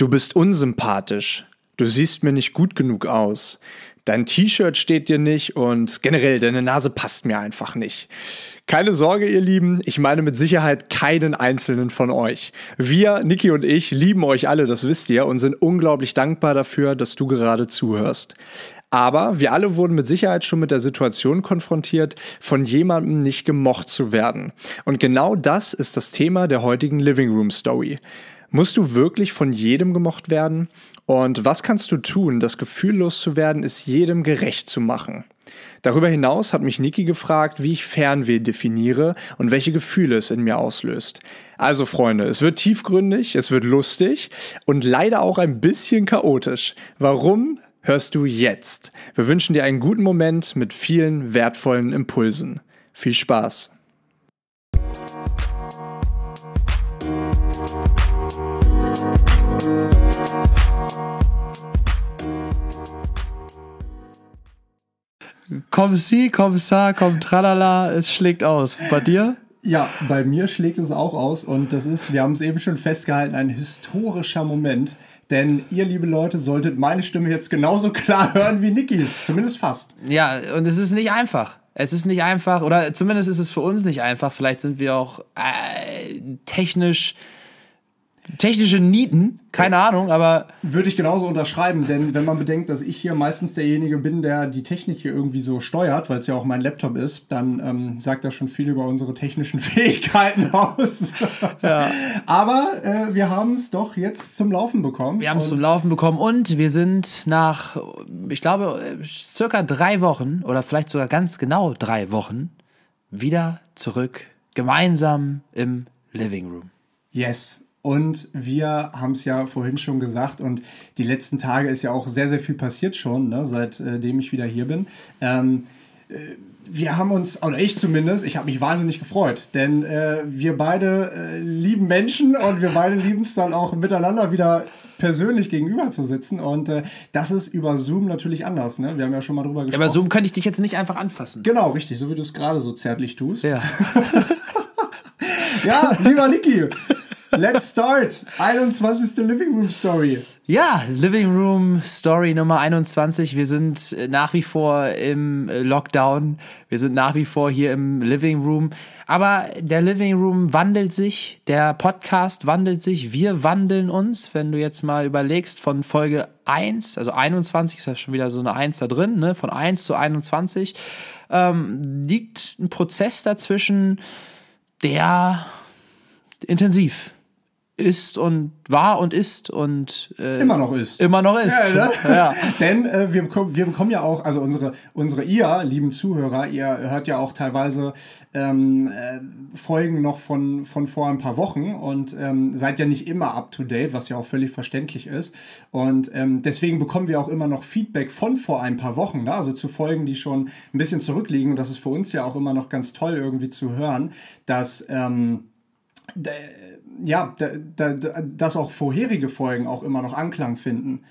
Du bist unsympathisch. Du siehst mir nicht gut genug aus. Dein T-Shirt steht dir nicht und generell deine Nase passt mir einfach nicht. Keine Sorge, ihr Lieben, ich meine mit Sicherheit keinen einzelnen von euch. Wir, Niki und ich, lieben euch alle, das wisst ihr, und sind unglaublich dankbar dafür, dass du gerade zuhörst. Aber wir alle wurden mit Sicherheit schon mit der Situation konfrontiert, von jemandem nicht gemocht zu werden. Und genau das ist das Thema der heutigen Living Room Story. Musst du wirklich von jedem gemocht werden? Und was kannst du tun, das Gefühl loszuwerden, es jedem gerecht zu machen? Darüber hinaus hat mich Niki gefragt, wie ich Fernweh definiere und welche Gefühle es in mir auslöst. Also Freunde, es wird tiefgründig, es wird lustig und leider auch ein bisschen chaotisch. Warum? Hörst du jetzt. Wir wünschen dir einen guten Moment mit vielen wertvollen Impulsen. Viel Spaß! Komm sie, komm sa, komm tralala, es schlägt aus. Bei dir? Ja, bei mir schlägt es auch aus und das ist, wir haben es eben schon festgehalten, ein historischer Moment. Denn ihr, liebe Leute, solltet meine Stimme jetzt genauso klar hören wie Nikis. Zumindest fast. Ja, und es ist nicht einfach. Es ist nicht einfach, oder zumindest ist es für uns nicht einfach. Vielleicht sind wir auch äh, technisch technische Nieten, keine Ahnung, aber. Würde ich genauso unterschreiben, denn wenn man bedenkt, dass ich hier meistens derjenige bin, der die Technik hier irgendwie so steuert, weil es ja auch mein Laptop ist, dann ähm, sagt das schon viel über unsere technischen Fähigkeiten aus. Ja. aber äh, wir haben es doch jetzt zum Laufen bekommen. Wir haben es zum Laufen bekommen und wir sind nach, ich glaube, circa drei Wochen oder vielleicht sogar ganz genau drei Wochen wieder zurück, gemeinsam im Living Room. Yes, und wir haben es ja vorhin schon gesagt und die letzten Tage ist ja auch sehr, sehr viel passiert schon, ne, seitdem ich wieder hier bin. Ähm, äh, wir haben uns, oder ich zumindest, ich habe mich wahnsinnig gefreut, denn äh, wir beide äh, lieben Menschen und wir beide lieben es dann auch miteinander wieder persönlich gegenüber zu sitzen und äh, das ist über Zoom natürlich anders. Ne? Wir haben ja schon mal drüber gesprochen. Ja, aber Zoom könnte ich dich jetzt nicht einfach anfassen. Genau, richtig, so wie du es gerade so zärtlich tust. Ja. ja, lieber Niki, Let's start. 21. Living Room Story. Ja, Living Room Story Nummer 21. Wir sind äh, nach wie vor im äh, Lockdown. Wir sind nach wie vor hier im Living Room. Aber der Living Room wandelt sich. Der Podcast wandelt sich. Wir wandeln uns. Wenn du jetzt mal überlegst, von Folge 1, also 21, ist ja schon wieder so eine 1 da drin, ne? von 1 zu 21, ähm, liegt ein Prozess dazwischen, der intensiv ist und war und ist und äh, immer noch ist. Immer noch ist. Ja, ne? ja. Denn äh, wir, bekommen, wir bekommen ja auch, also unsere, unsere ihr, lieben Zuhörer, ihr hört ja auch teilweise ähm, äh, Folgen noch von, von vor ein paar Wochen und ähm, seid ja nicht immer up to date, was ja auch völlig verständlich ist. Und ähm, deswegen bekommen wir auch immer noch Feedback von vor ein paar Wochen, ne? also zu Folgen, die schon ein bisschen zurückliegen. Und das ist für uns ja auch immer noch ganz toll irgendwie zu hören, dass ähm, ja, da, da, dass auch vorherige Folgen auch immer noch Anklang finden.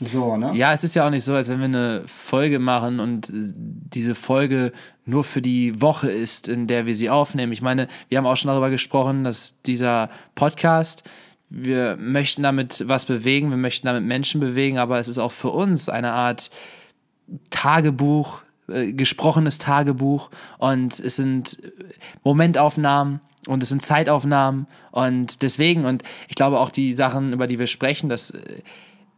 So, ne? Ja, es ist ja auch nicht so, als wenn wir eine Folge machen und diese Folge nur für die Woche ist, in der wir sie aufnehmen. Ich meine, wir haben auch schon darüber gesprochen, dass dieser Podcast, wir möchten damit was bewegen, wir möchten damit Menschen bewegen, aber es ist auch für uns eine Art Tagebuch, äh, gesprochenes Tagebuch und es sind Momentaufnahmen und es sind Zeitaufnahmen und deswegen, und ich glaube auch die Sachen, über die wir sprechen, das äh,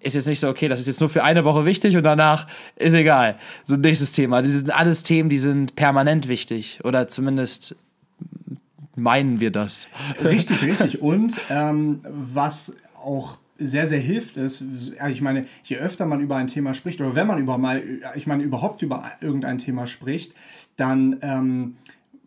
ist jetzt nicht so, okay, das ist jetzt nur für eine Woche wichtig und danach ist egal. So nächstes Thema. Das sind alles Themen, die sind permanent wichtig oder zumindest meinen wir das. Richtig, richtig. Und ähm, was auch sehr, sehr hilft, ist, ich meine, je öfter man über ein Thema spricht oder wenn man über mal, ich meine, überhaupt über irgendein Thema spricht, dann ähm,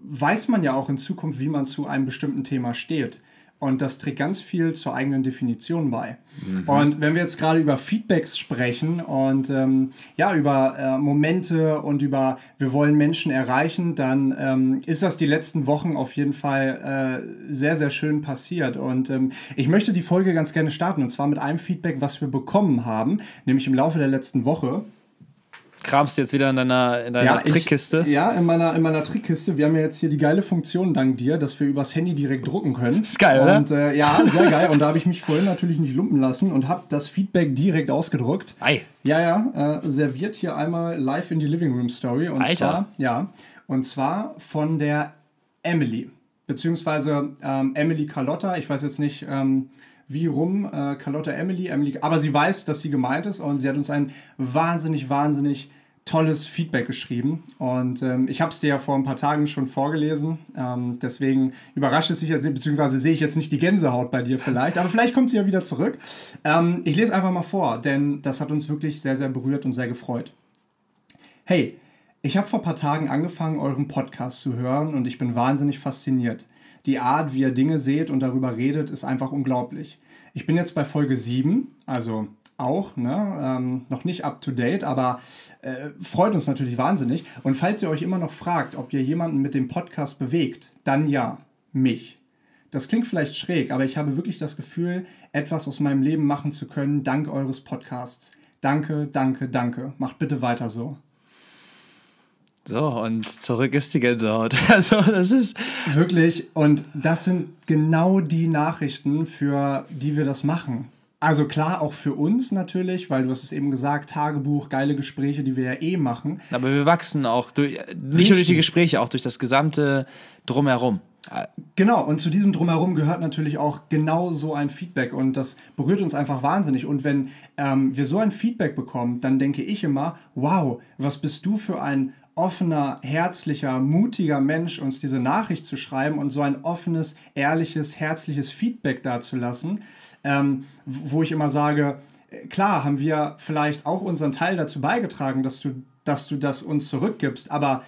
weiß man ja auch in Zukunft, wie man zu einem bestimmten Thema steht. Und das trägt ganz viel zur eigenen Definition bei. Mhm. Und wenn wir jetzt gerade über Feedbacks sprechen und ähm, ja, über äh, Momente und über wir wollen Menschen erreichen, dann ähm, ist das die letzten Wochen auf jeden Fall äh, sehr, sehr schön passiert. Und ähm, ich möchte die Folge ganz gerne starten und zwar mit einem Feedback, was wir bekommen haben, nämlich im Laufe der letzten Woche. Kramst jetzt wieder in deiner, in deiner ja, Trickkiste. Ich, ja, in meiner, in meiner Trickkiste. Wir haben ja jetzt hier die geile Funktion dank dir, dass wir übers Handy direkt drucken können. Ist geil, oder? Und äh, ja, sehr geil. Und da habe ich mich vorhin natürlich nicht lumpen lassen und habe das Feedback direkt ausgedruckt. Ei. Ja, ja, äh, serviert hier einmal live in die Living Room Story. Und Alter. zwar, ja, und zwar von der Emily. Beziehungsweise ähm, Emily Carlotta. Ich weiß jetzt nicht, ähm, wie rum äh, Carlotta Emily, Emily, aber sie weiß, dass sie gemeint ist und sie hat uns ein wahnsinnig, wahnsinnig tolles Feedback geschrieben. Und ähm, ich habe es dir ja vor ein paar Tagen schon vorgelesen. Ähm, deswegen überrascht es sich jetzt, beziehungsweise sehe ich jetzt nicht die Gänsehaut bei dir vielleicht, aber vielleicht kommt sie ja wieder zurück. Ähm, ich lese einfach mal vor, denn das hat uns wirklich sehr, sehr berührt und sehr gefreut. Hey, ich habe vor ein paar Tagen angefangen, euren Podcast zu hören und ich bin wahnsinnig fasziniert. Die Art, wie ihr Dinge seht und darüber redet, ist einfach unglaublich. Ich bin jetzt bei Folge 7, also auch, ne? Ähm, noch nicht up to date, aber äh, freut uns natürlich wahnsinnig. Und falls ihr euch immer noch fragt, ob ihr jemanden mit dem Podcast bewegt, dann ja, mich. Das klingt vielleicht schräg, aber ich habe wirklich das Gefühl, etwas aus meinem Leben machen zu können, dank eures Podcasts. Danke, danke, danke. Macht bitte weiter so. So, und zurück ist die Gänsehaut. Also, das ist. Wirklich, und das sind genau die Nachrichten, für die wir das machen. Also klar, auch für uns natürlich, weil du hast es eben gesagt, Tagebuch, geile Gespräche, die wir ja eh machen. Aber wir wachsen auch durch, nicht nur durch die Gespräche, auch durch das gesamte Drumherum. Genau, und zu diesem Drumherum gehört natürlich auch genau so ein Feedback und das berührt uns einfach wahnsinnig. Und wenn ähm, wir so ein Feedback bekommen, dann denke ich immer, wow, was bist du für ein offener, herzlicher, mutiger Mensch, uns diese Nachricht zu schreiben und so ein offenes, ehrliches, herzliches Feedback dazulassen, ähm, wo ich immer sage, äh, klar haben wir vielleicht auch unseren Teil dazu beigetragen, dass du, dass du das uns zurückgibst, aber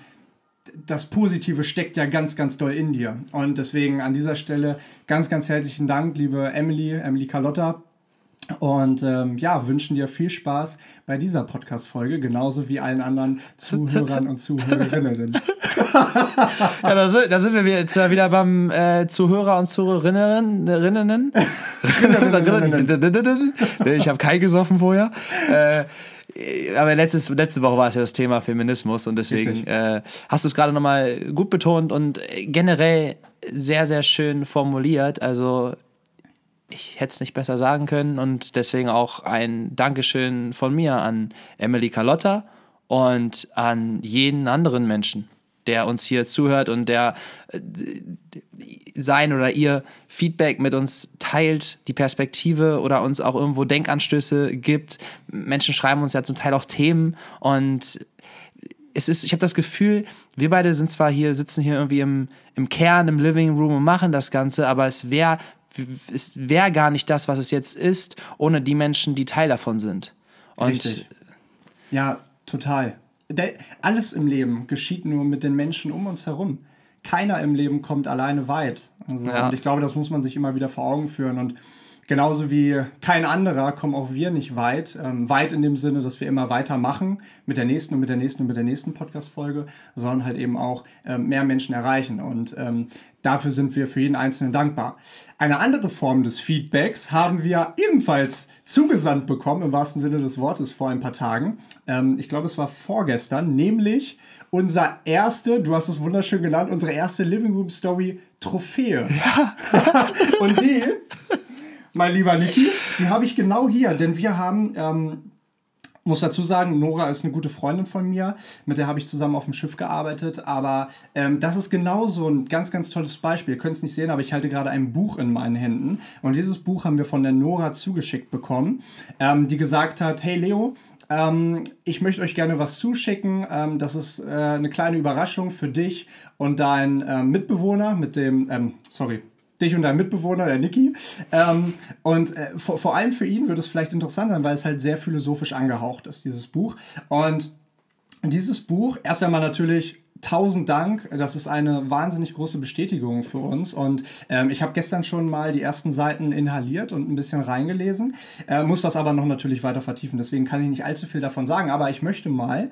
das Positive steckt ja ganz, ganz doll in dir. Und deswegen an dieser Stelle ganz, ganz herzlichen Dank, liebe Emily, Emily Carlotta. Und ähm, ja, wünschen dir viel Spaß bei dieser Podcast-Folge, genauso wie allen anderen Zuhörern und Zuhörerinnen. ja, da sind, da sind wir jetzt wieder beim äh, Zuhörer und Zuhörerinnen. ich habe kein gesoffen vorher. Äh, aber letztes, letzte Woche war es ja das Thema Feminismus und deswegen äh, hast du es gerade nochmal gut betont und generell sehr, sehr schön formuliert. Also ich hätte es nicht besser sagen können und deswegen auch ein Dankeschön von mir an Emily Carlotta und an jeden anderen Menschen, der uns hier zuhört und der äh, sein oder ihr Feedback mit uns teilt, die Perspektive oder uns auch irgendwo Denkanstöße gibt. Menschen schreiben uns ja zum Teil auch Themen und es ist, ich habe das Gefühl, wir beide sind zwar hier, sitzen hier irgendwie im, im Kern, im Living Room und machen das Ganze, aber es wäre es wäre gar nicht das, was es jetzt ist, ohne die Menschen, die Teil davon sind. Und Richtig. Ja, total. Alles im Leben geschieht nur mit den Menschen um uns herum. Keiner im Leben kommt alleine weit. Also, ja. Und ich glaube, das muss man sich immer wieder vor Augen führen. Und Genauso wie kein anderer kommen auch wir nicht weit. Ähm, weit in dem Sinne, dass wir immer weitermachen mit der nächsten und mit der nächsten und mit der nächsten Podcast-Folge, sondern halt eben auch ähm, mehr Menschen erreichen. Und ähm, dafür sind wir für jeden Einzelnen dankbar. Eine andere Form des Feedbacks haben wir ebenfalls zugesandt bekommen, im wahrsten Sinne des Wortes, vor ein paar Tagen. Ähm, ich glaube, es war vorgestern, nämlich unser erste, du hast es wunderschön genannt, unsere erste Living Room Story Trophäe. Ja. und die mein lieber Niki. Die habe ich genau hier, denn wir haben, ähm, muss dazu sagen, Nora ist eine gute Freundin von mir, mit der habe ich zusammen auf dem Schiff gearbeitet, aber ähm, das ist genau so ein ganz, ganz tolles Beispiel. Ihr könnt es nicht sehen, aber ich halte gerade ein Buch in meinen Händen und dieses Buch haben wir von der Nora zugeschickt bekommen, ähm, die gesagt hat, hey Leo, ähm, ich möchte euch gerne was zuschicken. Ähm, das ist äh, eine kleine Überraschung für dich und deinen äh, Mitbewohner mit dem, ähm, sorry, dich und dein Mitbewohner, der Niki. Ähm, und äh, vor, vor allem für ihn wird es vielleicht interessant sein, weil es halt sehr philosophisch angehaucht ist, dieses Buch. Und dieses Buch, erst einmal natürlich tausend Dank. Das ist eine wahnsinnig große Bestätigung für uns. Und ähm, ich habe gestern schon mal die ersten Seiten inhaliert und ein bisschen reingelesen, äh, muss das aber noch natürlich weiter vertiefen. Deswegen kann ich nicht allzu viel davon sagen. Aber ich möchte mal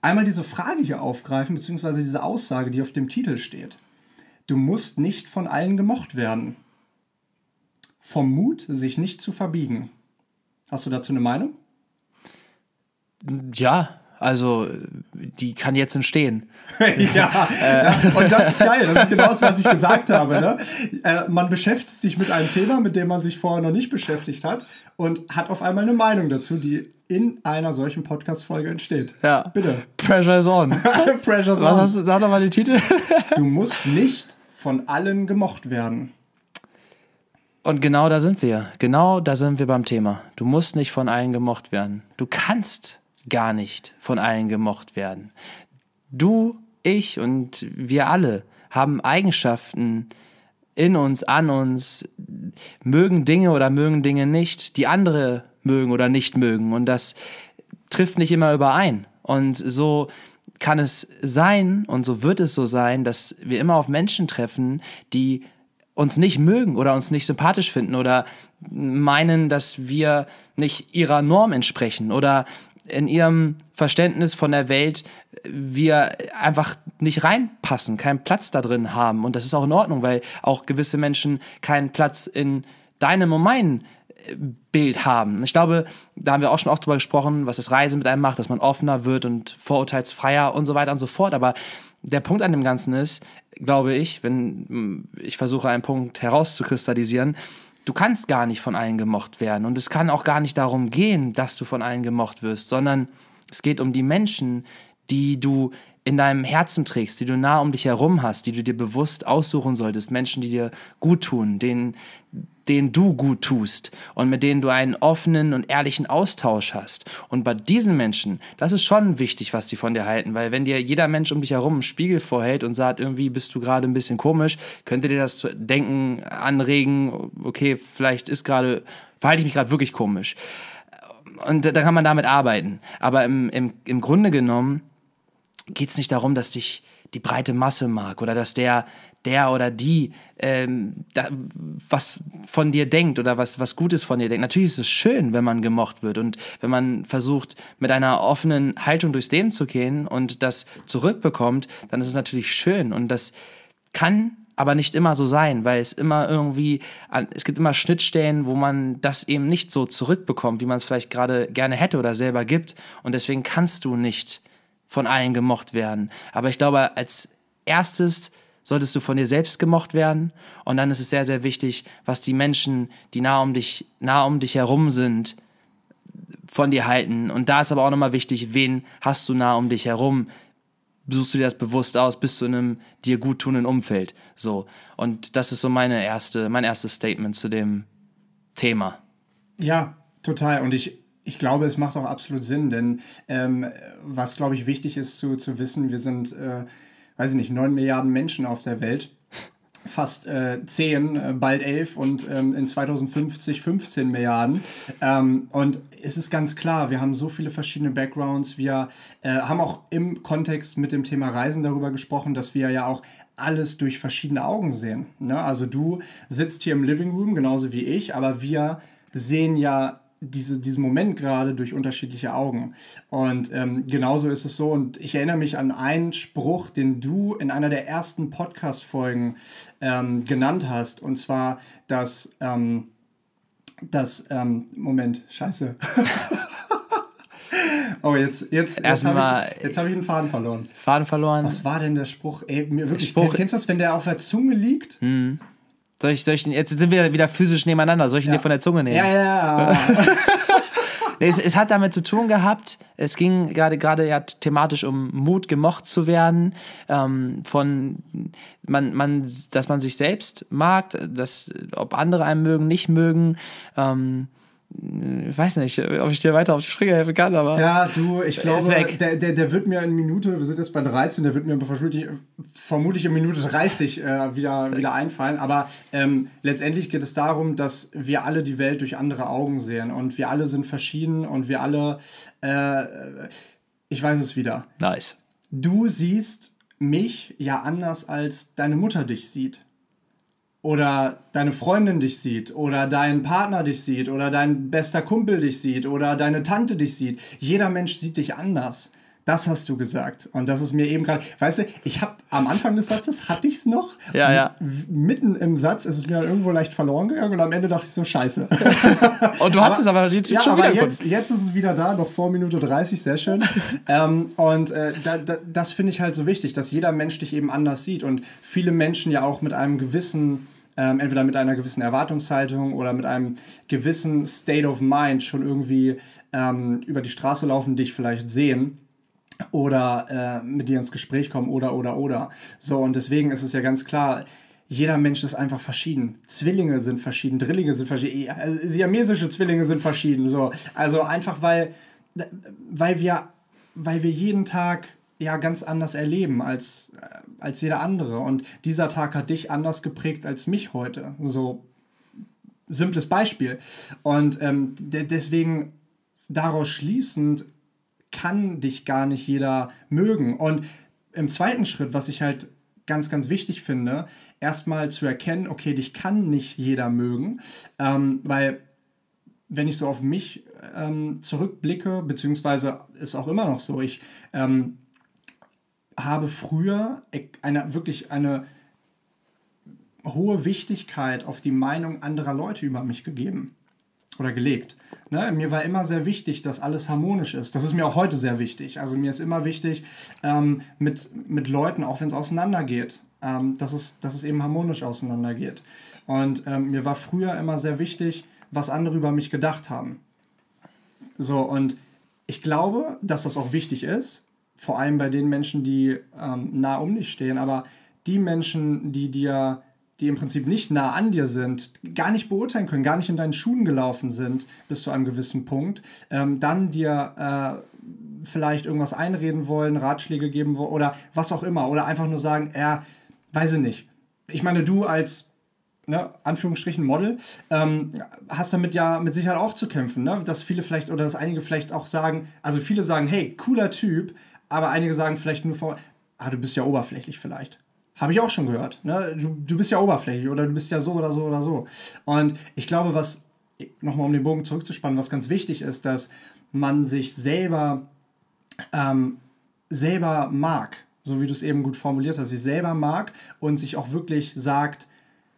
einmal diese Frage hier aufgreifen, beziehungsweise diese Aussage, die auf dem Titel steht. Du musst nicht von allen gemocht werden. Vom Mut, sich nicht zu verbiegen. Hast du dazu eine Meinung? Ja, Also, die kann jetzt entstehen. ja, ja, und das ist geil. Das ist genau das, was ich gesagt habe. Ne? Äh, man beschäftigt sich mit einem Thema, mit dem man sich vorher noch nicht beschäftigt hat und hat auf einmal eine Meinung dazu, die in einer solchen Podcast-Folge entsteht. Ja. Bitte. Pressure is on. Pressure Was hast du, sag doch mal den Titel. Du musst nicht von allen gemocht werden. Und genau da sind wir. Genau da sind wir beim Thema. Du musst nicht von allen gemocht werden. Du kannst gar nicht von allen gemocht werden. Du, ich und wir alle haben Eigenschaften in uns, an uns, mögen Dinge oder mögen Dinge nicht, die andere mögen oder nicht mögen. Und das trifft nicht immer überein. Und so kann es sein und so wird es so sein, dass wir immer auf Menschen treffen, die uns nicht mögen oder uns nicht sympathisch finden oder meinen, dass wir nicht ihrer Norm entsprechen oder in ihrem Verständnis von der Welt wir einfach nicht reinpassen, keinen Platz da drin haben. Und das ist auch in Ordnung, weil auch gewisse Menschen keinen Platz in deinem und meinem Bild haben. Ich glaube, da haben wir auch schon oft drüber gesprochen, was das Reisen mit einem macht, dass man offener wird und vorurteilsfreier und so weiter und so fort. Aber der Punkt an dem Ganzen ist, glaube ich, wenn ich versuche, einen Punkt herauszukristallisieren, du kannst gar nicht von allen gemocht werden. Und es kann auch gar nicht darum gehen, dass du von allen gemocht wirst, sondern es geht um die Menschen, die du in deinem Herzen trägst, die du nah um dich herum hast, die du dir bewusst aussuchen solltest, Menschen, die dir gut tun, denen, denen du gut tust und mit denen du einen offenen und ehrlichen Austausch hast. Und bei diesen Menschen, das ist schon wichtig, was die von dir halten, weil wenn dir jeder Mensch um dich herum einen Spiegel vorhält und sagt, irgendwie bist du gerade ein bisschen komisch, könnte dir das denken anregen, okay, vielleicht ist gerade, verhalte ich mich gerade wirklich komisch. Und da kann man damit arbeiten. Aber im, im, im Grunde genommen, geht es nicht darum, dass dich die breite Masse mag oder dass der der oder die ähm, da, was von dir denkt oder was, was Gutes von dir denkt. Natürlich ist es schön, wenn man gemocht wird und wenn man versucht, mit einer offenen Haltung durchs Leben zu gehen und das zurückbekommt, dann ist es natürlich schön. Und das kann aber nicht immer so sein, weil es immer irgendwie, es gibt immer Schnittstellen, wo man das eben nicht so zurückbekommt, wie man es vielleicht gerade gerne hätte oder selber gibt. Und deswegen kannst du nicht von allen gemocht werden. Aber ich glaube, als erstes solltest du von dir selbst gemocht werden. Und dann ist es sehr, sehr wichtig, was die Menschen, die nah um dich, nah um dich herum sind, von dir halten. Und da ist aber auch nochmal wichtig, wen hast du nah um dich herum? Suchst du dir das bewusst aus? Bist du in einem dir gut tunenden Umfeld? So. Und das ist so meine erste, mein erstes Statement zu dem Thema. Ja, total. Und ich, ich glaube, es macht auch absolut Sinn, denn ähm, was, glaube ich, wichtig ist zu, zu wissen, wir sind, äh, weiß ich nicht, neun Milliarden Menschen auf der Welt. Fast äh, zehn, äh, bald elf und ähm, in 2050 15 Milliarden. Ähm, und es ist ganz klar, wir haben so viele verschiedene Backgrounds. Wir äh, haben auch im Kontext mit dem Thema Reisen darüber gesprochen, dass wir ja auch alles durch verschiedene Augen sehen. Ne? Also du sitzt hier im Living Room, genauso wie ich, aber wir sehen ja diese, diesen Moment gerade durch unterschiedliche Augen. Und ähm, genauso ist es so. Und ich erinnere mich an einen Spruch, den du in einer der ersten Podcast-Folgen ähm, genannt hast. Und zwar, dass ähm, das, ähm, Moment, scheiße. oh, jetzt, jetzt, jetzt habe ich, hab ich einen Faden verloren. Faden verloren. Was war denn der Spruch? Ey, mir wirklich, Spruch, kennst du das, wenn der auf der Zunge liegt? Mhm. Soll ich, soll ich, jetzt sind wir wieder physisch nebeneinander. Soll ich ihn ja. dir von der Zunge nehmen? Ja, ja. nee, es, es, hat damit zu tun gehabt. Es ging gerade gerade ja thematisch um Mut, gemocht zu werden, ähm, von man, man, dass man sich selbst mag, dass ob andere einen mögen, nicht mögen. Ähm, ich weiß nicht, ob ich dir weiter auf die Sprünge helfen kann, aber. Ja, du, ich glaube, der, der, der wird mir in Minute, wir sind jetzt bei 13, der wird mir vermutlich, vermutlich in Minute 30 äh, wieder, wieder einfallen. Aber ähm, letztendlich geht es darum, dass wir alle die Welt durch andere Augen sehen und wir alle sind verschieden und wir alle, äh, ich weiß es wieder. Nice. Du siehst mich ja anders, als deine Mutter dich sieht oder deine Freundin dich sieht oder dein Partner dich sieht oder dein bester Kumpel dich sieht oder deine Tante dich sieht. Jeder Mensch sieht dich anders. Das hast du gesagt. Und das ist mir eben gerade, weißt du, ich habe am Anfang des Satzes hatte ich es noch. Ja, ja. Mitten im Satz ist es mir dann irgendwo leicht verloren gegangen und am Ende dachte ich so, scheiße. Und du hast es aber jetzt ja, schon aber jetzt, jetzt ist es wieder da, noch vor Minute 30, sehr schön. ähm, und äh, da, da, das finde ich halt so wichtig, dass jeder Mensch dich eben anders sieht und viele Menschen ja auch mit einem gewissen ähm, entweder mit einer gewissen Erwartungshaltung oder mit einem gewissen State of Mind schon irgendwie ähm, über die Straße laufen, dich vielleicht sehen oder äh, mit dir ins Gespräch kommen oder oder oder. So, und deswegen ist es ja ganz klar, jeder Mensch ist einfach verschieden. Zwillinge sind verschieden, Drillinge sind verschieden, also siamesische Zwillinge sind verschieden. So. Also einfach weil, weil, wir, weil wir jeden Tag ja ganz anders erleben als, äh, als jeder andere. Und dieser Tag hat dich anders geprägt als mich heute. So simples Beispiel. Und ähm, deswegen daraus schließend kann dich gar nicht jeder mögen. Und im zweiten Schritt, was ich halt ganz, ganz wichtig finde, erstmal zu erkennen, okay, dich kann nicht jeder mögen, ähm, weil wenn ich so auf mich ähm, zurückblicke, beziehungsweise ist auch immer noch so, ich ähm, habe früher eine, wirklich eine hohe Wichtigkeit auf die Meinung anderer Leute über mich gegeben oder gelegt. Ne? Mir war immer sehr wichtig, dass alles harmonisch ist. Das ist mir auch heute sehr wichtig. Also mir ist immer wichtig, ähm, mit, mit Leuten, auch wenn es auseinandergeht, ähm, dass, es, dass es eben harmonisch auseinandergeht. Und ähm, mir war früher immer sehr wichtig, was andere über mich gedacht haben. So, und ich glaube, dass das auch wichtig ist, vor allem bei den Menschen, die ähm, nah um dich stehen, aber die Menschen, die dir die im Prinzip nicht nah an dir sind, gar nicht beurteilen können, gar nicht in deinen Schuhen gelaufen sind bis zu einem gewissen Punkt, ähm, dann dir äh, vielleicht irgendwas einreden wollen, Ratschläge geben wollen oder was auch immer. Oder einfach nur sagen, ja, äh, weiß ich nicht. Ich meine, du als Ne, Anführungsstrichen Model, ähm, hast damit ja mit Sicherheit auch zu kämpfen, ne? dass viele vielleicht oder dass einige vielleicht auch sagen, also viele sagen, hey, cooler Typ, aber einige sagen vielleicht nur vor, ah, du bist ja oberflächlich vielleicht. Habe ich auch schon gehört. Ne? Du, du bist ja oberflächlich oder du bist ja so oder so oder so. Und ich glaube, was, nochmal um den Bogen zurückzuspannen, was ganz wichtig ist, dass man sich selber, ähm, selber mag, so wie du es eben gut formuliert hast, sich selber mag und sich auch wirklich sagt,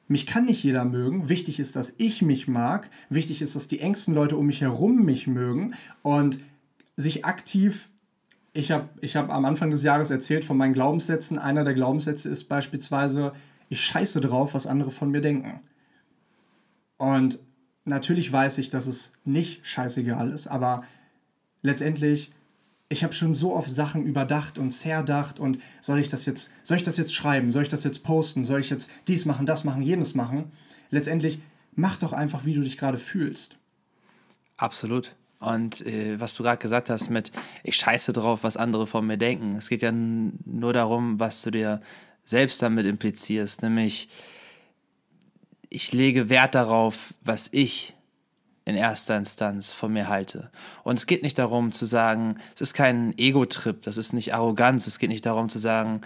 mich kann nicht jeder mögen. Wichtig ist, dass ich mich mag. Wichtig ist, dass die engsten Leute um mich herum mich mögen und sich aktiv ich habe ich hab am Anfang des Jahres erzählt von meinen Glaubenssätzen. Einer der Glaubenssätze ist beispielsweise, ich scheiße drauf, was andere von mir denken. Und natürlich weiß ich, dass es nicht scheißegal ist, aber letztendlich, ich habe schon so oft Sachen überdacht und zerdacht und soll ich das jetzt, soll ich das jetzt schreiben, soll ich das jetzt posten, soll ich jetzt dies machen, das machen, jenes machen? Letztendlich, mach doch einfach, wie du dich gerade fühlst. Absolut. Und äh, was du gerade gesagt hast mit, ich scheiße drauf, was andere von mir denken. Es geht ja nur darum, was du dir selbst damit implizierst, nämlich ich lege Wert darauf, was ich in erster Instanz von mir halte. Und es geht nicht darum zu sagen, es ist kein Ego-Trip, das ist nicht Arroganz, es geht nicht darum zu sagen,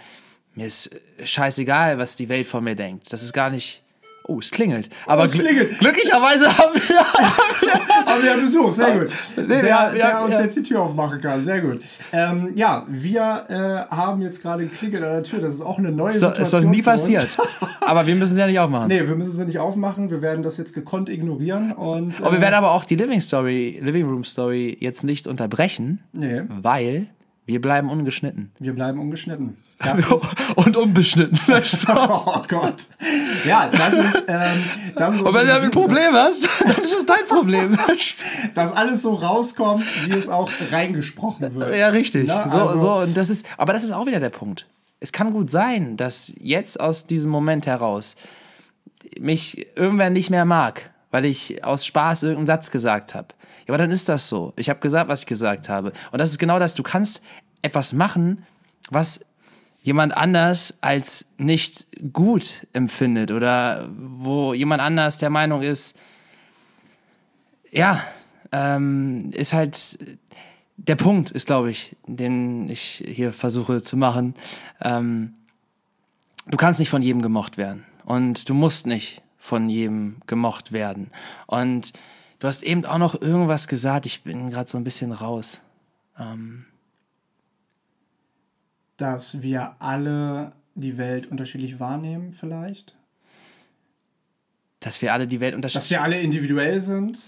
mir ist scheißegal, was die Welt von mir denkt. Das ist gar nicht Oh, es klingelt. Aber oh, es klingelt. glücklicherweise haben wir, haben wir Besuch. Sehr gut. Nee, der, wir, der uns ja. jetzt die Tür aufmachen kann. Sehr gut. Ähm, ja, wir äh, haben jetzt gerade geklingelt an der Tür. Das ist auch eine neue so, Situation. Ist doch nie passiert. aber wir müssen es ja nicht aufmachen. Nee, wir müssen es ja nicht aufmachen. Wir werden das jetzt gekonnt ignorieren. Und, äh, oh, wir werden aber auch die Living Story, Living Room Story jetzt nicht unterbrechen. Nee. Weil wir bleiben ungeschnitten. Wir bleiben ungeschnitten. und unbeschnitten. oh Gott. Ja, das ist. Ähm, das ist und wenn du ein Problem hast, dann ist es dein Problem. Dass alles so rauskommt, wie es auch reingesprochen wird. Ja, richtig. Na, so, also, so, und das ist, aber das ist auch wieder der Punkt. Es kann gut sein, dass jetzt aus diesem Moment heraus mich irgendwer nicht mehr mag, weil ich aus Spaß irgendeinen Satz gesagt habe. Aber dann ist das so. Ich habe gesagt, was ich gesagt habe. Und das ist genau das. Du kannst etwas machen, was jemand anders als nicht gut empfindet oder wo jemand anders der Meinung ist, ja, ähm, ist halt der Punkt, ist glaube ich, den ich hier versuche zu machen. Ähm, du kannst nicht von jedem gemocht werden und du musst nicht von jedem gemocht werden. Und Du hast eben auch noch irgendwas gesagt, ich bin gerade so ein bisschen raus. Ähm, dass wir alle die Welt unterschiedlich wahrnehmen, vielleicht? Dass wir alle die Welt unterschiedlich. Dass wir alle individuell sind?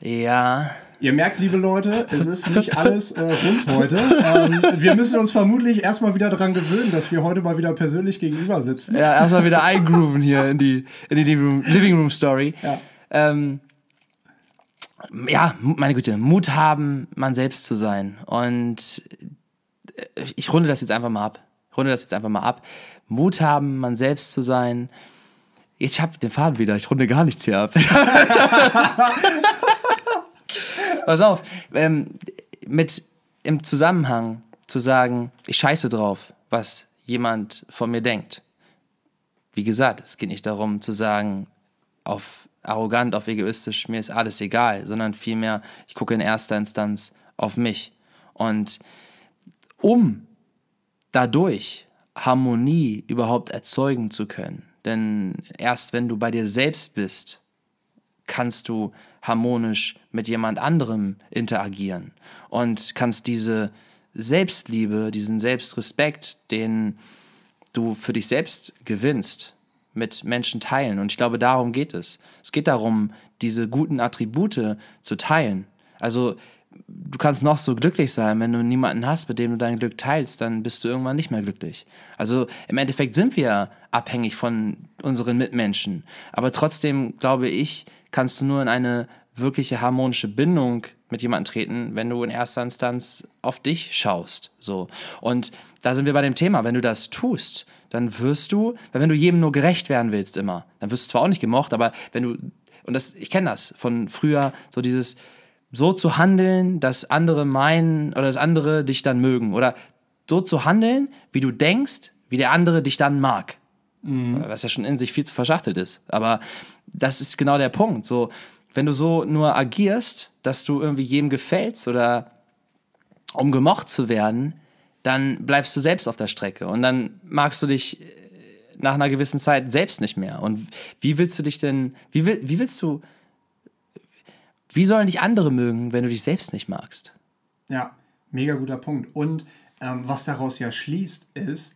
Ja. Ihr merkt, liebe Leute, es ist nicht alles äh, rund heute. Ähm, wir müssen uns vermutlich erstmal wieder daran gewöhnen, dass wir heute mal wieder persönlich gegenüber sitzen. Ja, erstmal wieder eingrooven hier in die, in die Living Room, Story. Ja. Ähm, ja, meine Güte, Mut haben, man selbst zu sein. Und äh, ich runde das jetzt einfach mal ab. Ich runde das jetzt einfach mal ab. Mut haben, man selbst zu sein. Ich habe den Faden wieder, ich runde gar nichts hier ab. Pass auf, ähm, mit im Zusammenhang zu sagen, ich scheiße drauf, was jemand von mir denkt. Wie gesagt, es geht nicht darum zu sagen, auf arrogant, auf egoistisch, mir ist alles egal, sondern vielmehr, ich gucke in erster Instanz auf mich. Und um dadurch Harmonie überhaupt erzeugen zu können, denn erst wenn du bei dir selbst bist, kannst du harmonisch mit jemand anderem interagieren und kannst diese Selbstliebe, diesen Selbstrespekt, den du für dich selbst gewinnst, mit Menschen teilen. Und ich glaube, darum geht es. Es geht darum, diese guten Attribute zu teilen. Also du kannst noch so glücklich sein, wenn du niemanden hast, mit dem du dein Glück teilst, dann bist du irgendwann nicht mehr glücklich. Also im Endeffekt sind wir abhängig von unseren Mitmenschen. Aber trotzdem, glaube ich, kannst du nur in eine wirkliche harmonische Bindung mit jemandem treten, wenn du in erster Instanz auf dich schaust. So. Und da sind wir bei dem Thema. Wenn du das tust, dann wirst du, weil wenn du jedem nur gerecht werden willst immer, dann wirst du zwar auch nicht gemocht, aber wenn du, und das, ich kenne das von früher, so dieses, so zu handeln, dass andere meinen oder dass andere dich dann mögen oder so zu handeln, wie du denkst, wie der andere dich dann mag. Mhm. Was ja schon in sich viel zu verschachtelt ist. Aber das ist genau der Punkt. So, wenn du so nur agierst, dass du irgendwie jedem gefällst oder um gemocht zu werden, dann bleibst du selbst auf der Strecke und dann magst du dich äh, nach einer gewissen Zeit selbst nicht mehr. Und wie willst du dich denn, wie, will, wie willst du, wie sollen dich andere mögen, wenn du dich selbst nicht magst? Ja, mega guter Punkt. Und ähm, was daraus ja schließt, ist,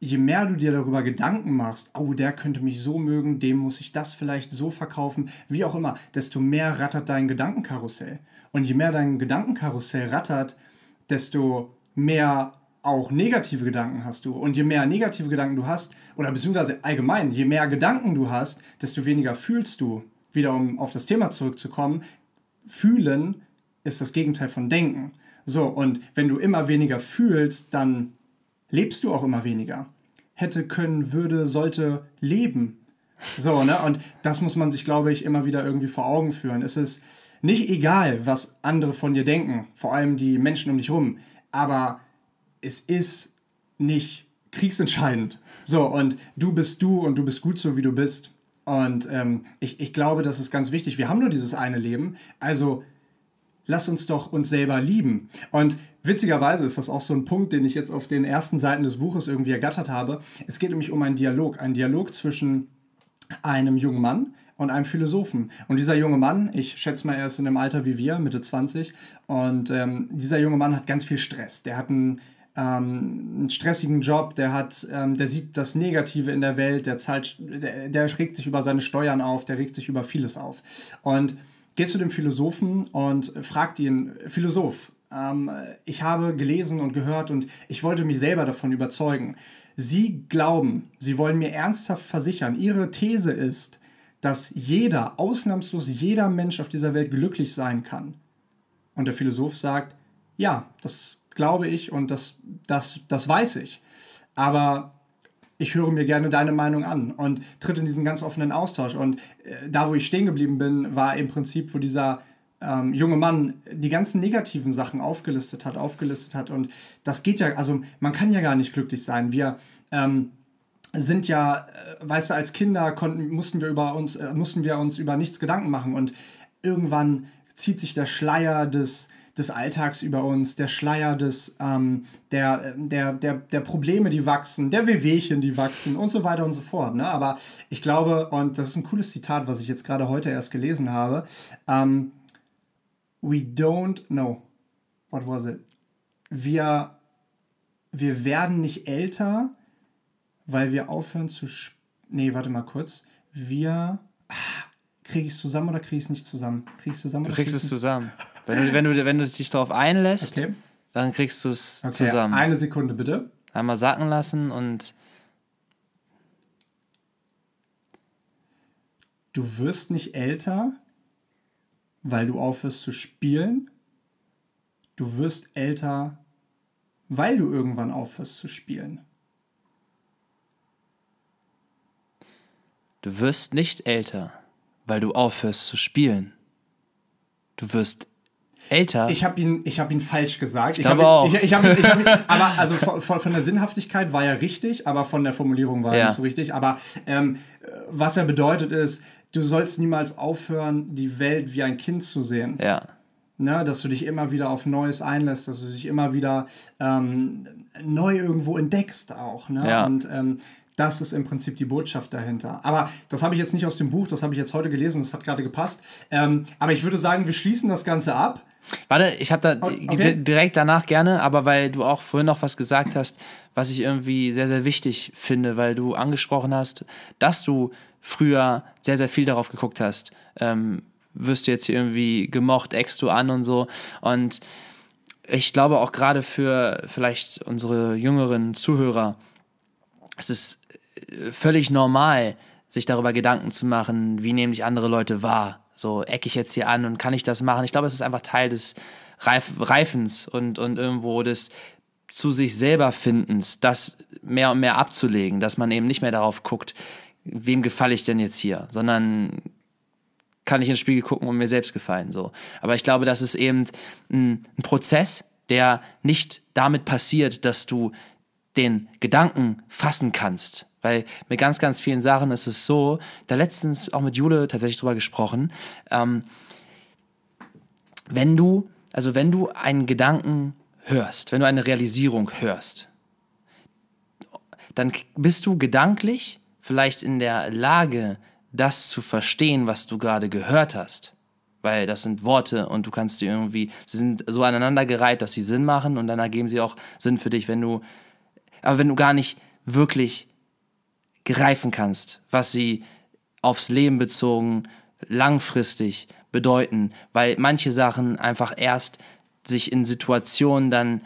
je mehr du dir darüber Gedanken machst, oh, der könnte mich so mögen, dem muss ich das vielleicht so verkaufen, wie auch immer, desto mehr rattert dein Gedankenkarussell. Und je mehr dein Gedankenkarussell rattert, desto mehr auch negative Gedanken hast du. Und je mehr negative Gedanken du hast, oder beziehungsweise allgemein, je mehr Gedanken du hast, desto weniger fühlst du. Wieder um auf das Thema zurückzukommen, fühlen ist das Gegenteil von denken. So, und wenn du immer weniger fühlst, dann lebst du auch immer weniger. Hätte, können, würde, sollte leben. So, ne? Und das muss man sich, glaube ich, immer wieder irgendwie vor Augen führen. Es ist nicht egal, was andere von dir denken, vor allem die Menschen um dich herum, aber es ist nicht kriegsentscheidend. So, und du bist du und du bist gut so, wie du bist. Und ähm, ich, ich glaube, das ist ganz wichtig. Wir haben nur dieses eine Leben, also lass uns doch uns selber lieben. Und witzigerweise ist das auch so ein Punkt, den ich jetzt auf den ersten Seiten des Buches irgendwie ergattert habe. Es geht nämlich um einen Dialog, einen Dialog zwischen einem jungen Mann und einem Philosophen. Und dieser junge Mann, ich schätze mal, er ist in einem Alter wie wir, Mitte 20, und ähm, dieser junge Mann hat ganz viel Stress. Der hat einen, ähm, einen stressigen Job, der hat, ähm, der sieht das Negative in der Welt, der, zahlt, der, der regt sich über seine Steuern auf, der regt sich über vieles auf. Und geht zu dem Philosophen und fragt ihn, Philosoph, ähm, ich habe gelesen und gehört und ich wollte mich selber davon überzeugen. Sie glauben, Sie wollen mir ernsthaft versichern, Ihre These ist, dass jeder, ausnahmslos jeder Mensch auf dieser Welt glücklich sein kann. Und der Philosoph sagt, ja, das glaube ich und das, das, das weiß ich. Aber ich höre mir gerne deine Meinung an und tritt in diesen ganz offenen Austausch. Und äh, da, wo ich stehen geblieben bin, war im Prinzip, wo dieser ähm, junge Mann die ganzen negativen Sachen aufgelistet hat, aufgelistet hat. Und das geht ja, also man kann ja gar nicht glücklich sein. Wir ähm, sind ja, äh, weißt du, als Kinder konnten, mussten wir über uns, äh, mussten wir uns über nichts Gedanken machen. Und irgendwann zieht sich der Schleier des, des Alltags über uns, der Schleier des, ähm, der, der, der, der Probleme, die wachsen, der Wehwehchen, die wachsen und so weiter und so fort. Ne? Aber ich glaube, und das ist ein cooles Zitat, was ich jetzt gerade heute erst gelesen habe, ähm, we don't know, what was it? Wir wir werden nicht älter, weil wir aufhören zu. Nee, warte mal kurz. Wir. Ah, krieg ich es zusammen oder krieg ich es nicht zusammen? Krieg ich zusammen Du kriegst krieg es ich's zusammen. Wenn du, wenn du, wenn du dich darauf einlässt? Okay. dann kriegst du es okay. zusammen. Eine Sekunde bitte. Einmal sacken lassen und Du wirst nicht älter, weil du aufhörst zu spielen. Du wirst älter, weil du irgendwann aufhörst zu spielen. Du wirst nicht älter, weil du aufhörst zu spielen. Du wirst älter. Ich habe ihn, ich hab ihn falsch gesagt. Ich glaube hab auch. Ihn, ich, ich hab ihn, ich hab ihn, aber also von, von, der Sinnhaftigkeit war er richtig, aber von der Formulierung war er Ja. nicht so richtig. Aber ähm, äh, was er bedeutet ist, du sollst niemals aufhören, die Welt wie ein Kind zu sehen. ja. Ne, dass du dich immer wieder auf Neues einlässt, dass du dich immer wieder ähm, neu irgendwo entdeckst auch. Ne? Ja. Und ähm, das ist im Prinzip die Botschaft dahinter. Aber das habe ich jetzt nicht aus dem Buch, das habe ich jetzt heute gelesen, das hat gerade gepasst. Ähm, aber ich würde sagen, wir schließen das Ganze ab. Warte, ich habe da Okay. di- direkt danach gerne, aber weil du auch vorhin noch was gesagt hast, was ich irgendwie sehr, sehr wichtig finde, weil du angesprochen hast, dass du früher sehr, sehr viel darauf geguckt hast. Ähm, wirst du jetzt hier irgendwie gemocht, eckst du an und so. Und ich glaube auch gerade für vielleicht unsere jüngeren Zuhörer, es ist äh, völlig normal, sich darüber Gedanken zu machen, wie nehmen dich andere Leute wahr. So, ecke ich jetzt hier an und kann ich das machen? Ich glaube, es ist einfach Teil des Reif Reifens und, und irgendwo des zu sich selber Findens, das mehr und mehr abzulegen, dass man eben nicht mehr darauf guckt, wem gefalle ich denn jetzt hier, sondern kann ich ins Spiegel gucken und mir selbst gefallen. So. Aber ich glaube, das ist eben ein, ein Prozess, der nicht damit passiert, dass du den Gedanken fassen kannst. Weil mit ganz, ganz vielen Sachen ist es so, da letztens auch mit Jule tatsächlich drüber gesprochen, ähm, wenn du, also wenn du einen Gedanken hörst, wenn du eine Realisierung hörst, dann bist du gedanklich vielleicht in der Lage, das zu verstehen, was du gerade gehört hast. Weil das sind Worte und du kannst die irgendwie, sie sind so aneinandergereiht, dass sie Sinn machen und dann ergeben sie auch Sinn für dich, wenn du, aber wenn du gar nicht wirklich greifen kannst, was sie aufs Leben bezogen langfristig bedeuten, weil manche Sachen einfach erst sich in Situationen dann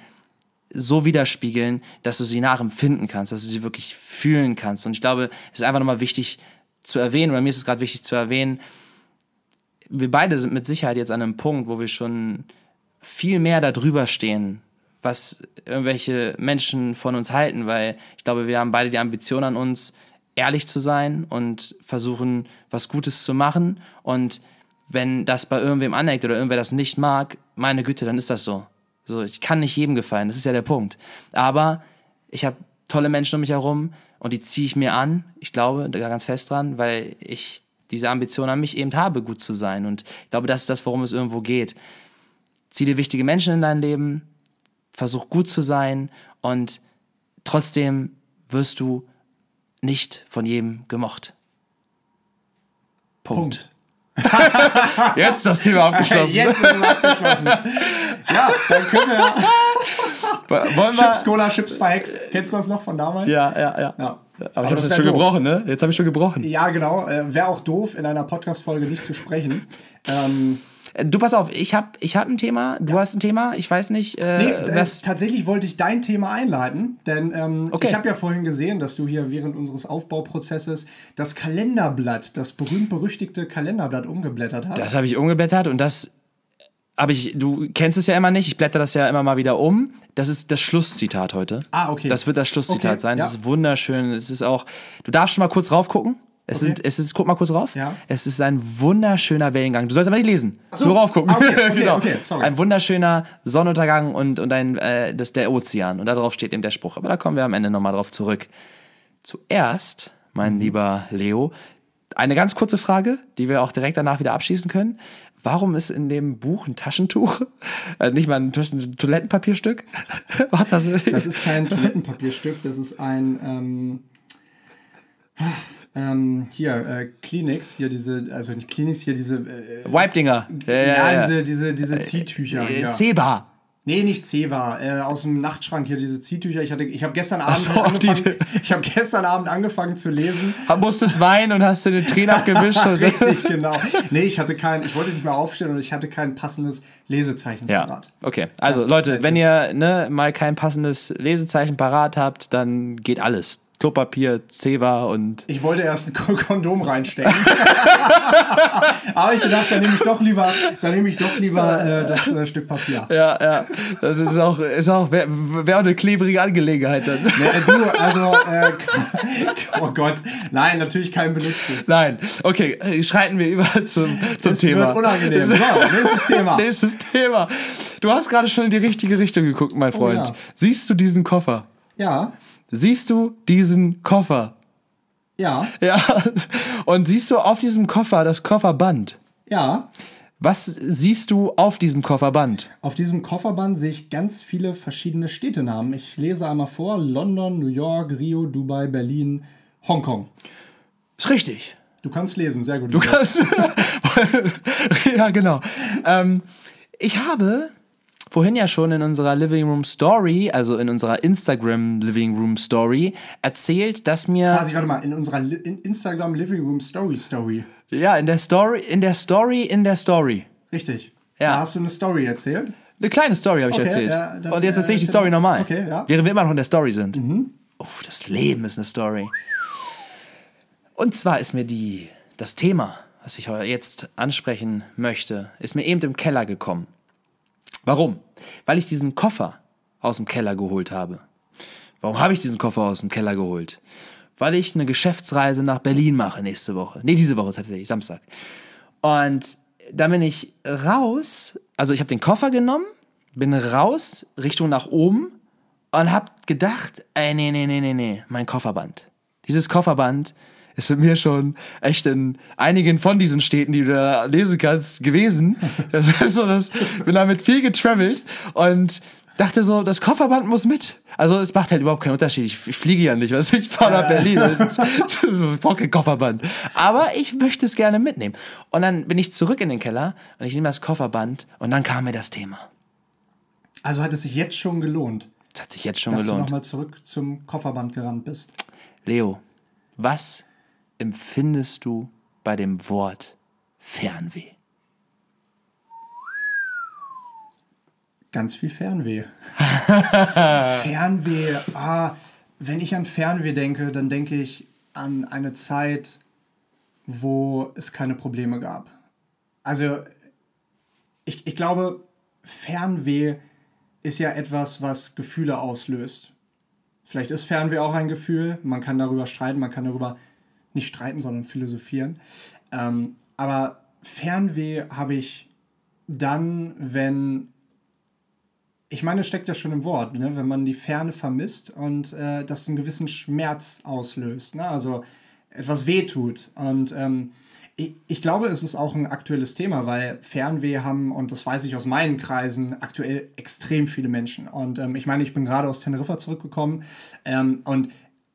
so widerspiegeln, dass du sie nachempfinden kannst, dass du sie wirklich fühlen kannst. Und ich glaube, es ist einfach nochmal wichtig zu erwähnen, oder mir ist es gerade wichtig zu erwähnen, wir beide sind mit Sicherheit jetzt an einem Punkt, wo wir schon viel mehr darüber stehen, was irgendwelche Menschen von uns halten, weil ich glaube, wir haben beide die Ambition an uns, ehrlich zu sein und versuchen, was Gutes zu machen. Und wenn das bei irgendwem aneckt oder irgendwer das nicht mag, meine Güte, dann ist das so. So, ich kann nicht jedem gefallen, das ist ja der Punkt. Aber ich habe tolle Menschen um mich herum und die ziehe ich mir an. Ich glaube da ganz fest dran, weil ich diese Ambition an mich eben habe, gut zu sein. Und ich glaube, das ist das, worum es irgendwo geht. Zieh dir wichtige Menschen in dein Leben, versuch gut zu sein und trotzdem wirst du nicht von jedem gemocht. Punkt. Punkt. Jetzt das Thema abgeschlossen. Jetzt ist es abgeschlossen. ja, dann können wir. Wollen Chips, Cola, Chips verhext. Kennst du das noch von damals? Ja, ja, ja. Ja. Aber ich habe das schon doof. gebrochen, ne? Jetzt habe ich schon gebrochen. Ja, genau. Äh, Wäre auch doof, in einer Podcast-Folge nicht zu sprechen. Ähm, Äh, Du pass auf, ich habe ich hab ein Thema, du hast ein Thema, ich weiß nicht, äh, nee, äh, was. tatsächlich wollte ich dein Thema einleiten, denn ähm, Okay. ich habe ja vorhin gesehen, dass du hier während unseres Aufbauprozesses das Kalenderblatt, das berühmt-berüchtigte Kalenderblatt umgeblättert hast. Das habe ich umgeblättert und das habe ich, du kennst es ja immer nicht, ich blätter das ja immer mal wieder um. Das ist das Schlusszitat heute. Ah, okay. Das wird das Schlusszitat Okay, sein. Das ja. ist wunderschön. Es ist auch, du darfst schon mal kurz raufgucken. Es, Okay. sind, es ist, guck mal kurz rauf. Ja. Es ist ein wunderschöner Wellengang. Du sollst aber nicht lesen. so. Nur raufgucken. Ah, okay, okay, genau. okay, sorry. Ein wunderschöner Sonnenuntergang und, und ein, äh, das der Ozean. Und darauf steht eben der Spruch. Aber da kommen wir am Ende nochmal drauf zurück. Zuerst, mein lieber Leo, eine ganz kurze Frage, die wir auch direkt danach wieder abschließen können. Warum ist in dem Buch ein Taschentuch? Äh, nicht mal ein ein Toilettenpapierstück? Was das? Das ist kein Toilettenpapierstück, das ist ein ähm, ähm, hier äh, Kleenex, hier diese, also nicht Kleenex, hier diese äh, Wipe-Dinger. ja, diese diese diese Ziehtücher. Äh. Zebra. Nee, nicht Zewa, äh, aus dem Nachtschrank hier diese Ziehtücher. Ich hatte, ich habe gestern Abend so, angefangen, ich habe gestern Abend angefangen zu lesen. Musstest weinen und hast dir den Tränen abgewischt. Richtig, genau. Nee, ich hatte kein, ich wollte nicht mehr aufstehen und ich hatte kein passendes Lesezeichen ja. parat. Okay, also das Leute, wenn ihr ne, mal kein passendes Lesezeichen parat habt, dann geht alles. Klopapier, Zewa und. Ich wollte erst ein Kondom reinstecken. Aber ich gedacht, dann nehme ich doch lieber, dann nehme ich doch lieber äh, das äh, Stück Papier. Ja, ja. Das ist auch, ist auch wäre wär eine klebrige Angelegenheit dann. Nee, du, also, äh, oh Gott, nein, natürlich kein benutztes. Nein, okay, schreiten wir über zum, zum es Thema. Wird unangenehm. So, nächstes Thema. nächstes Thema. Du hast gerade schon in die richtige Richtung geguckt, mein Freund. Oh, ja. Siehst du diesen Koffer? Ja. Siehst du diesen Koffer? Ja. Ja. Und siehst du auf diesem Koffer das Kofferband? Ja. Was siehst du auf diesem Kofferband? Auf diesem Kofferband sehe ich ganz viele verschiedene Städtenamen. Ich lese einmal vor: London, New York, Rio, Dubai, Berlin, Hongkong. Ist richtig. Du kannst lesen, sehr gut. Du kannst. ja, genau. Ähm, ich habe vorhin ja schon in unserer Living Room Story, also in unserer Instagram Living Room Story, erzählt, dass mir. Quasi, warte mal, in unserer Li in Instagram Living Room Story Story. Ja, in der Story, in der Story, in der Story. Richtig. Ja. Da hast du eine Story erzählt. Eine kleine Story habe ich okay, erzählt. Ja, dann, Und jetzt erzähle ich die Story nochmal. Okay, ja. Während wir immer noch in der Story sind. Mhm. Oh, das Leben ist eine Story. Und zwar ist mir die, das Thema, was ich jetzt ansprechen möchte, ist mir eben im Keller gekommen. Warum? Weil ich diesen Koffer aus dem Keller geholt habe. Warum habe ich diesen Koffer aus dem Keller geholt? Weil ich eine Geschäftsreise nach Berlin mache nächste Woche. Nee, diese Woche tatsächlich, Samstag. Und da bin ich raus, also ich habe den Koffer genommen, bin raus, Richtung nach oben und habe gedacht, ey, nee, nee, nee, nee, nee, mein Kofferband. Dieses Kofferband ist mit mir schon echt in einigen von diesen Städten, die du da lesen kannst, gewesen. Das ist so, das bin damit viel getravelt und dachte so, das Kofferband muss mit. Also es macht halt überhaupt keinen Unterschied. Ich, fliege ja nicht, du, ich fahre nach Berlin. ich brauche kein Kofferband. Aber ich möchte es gerne mitnehmen. Und dann bin ich zurück in den Keller und ich nehme das Kofferband und dann kam mir das Thema. Also hat es sich jetzt schon gelohnt. Es hat sich jetzt schon dass gelohnt. Dass du nochmal zurück zum Kofferband gerannt bist. Leo, was empfindest du bei dem Wort Fernweh? Ganz viel Fernweh. Fernweh, ah, wenn ich an Fernweh denke, dann denke ich an eine Zeit, wo es keine Probleme gab. Also ich, ich glaube, Fernweh ist ja etwas, was Gefühle auslöst. Vielleicht ist Fernweh auch ein Gefühl, man kann darüber streiten, man kann darüber nicht streiten, sondern philosophieren. Ähm, aber Fernweh habe ich dann, wenn ich meine, es steckt ja schon im Wort, ne? wenn man die Ferne vermisst und äh, das einen gewissen Schmerz auslöst, ne? also etwas wehtut. Und ähm, ich, ich, glaube, es ist auch ein aktuelles Thema, weil Fernweh haben, und das weiß ich aus meinen Kreisen, aktuell extrem viele Menschen. Und ähm, ich meine, ich bin gerade aus Teneriffa zurückgekommen ähm, und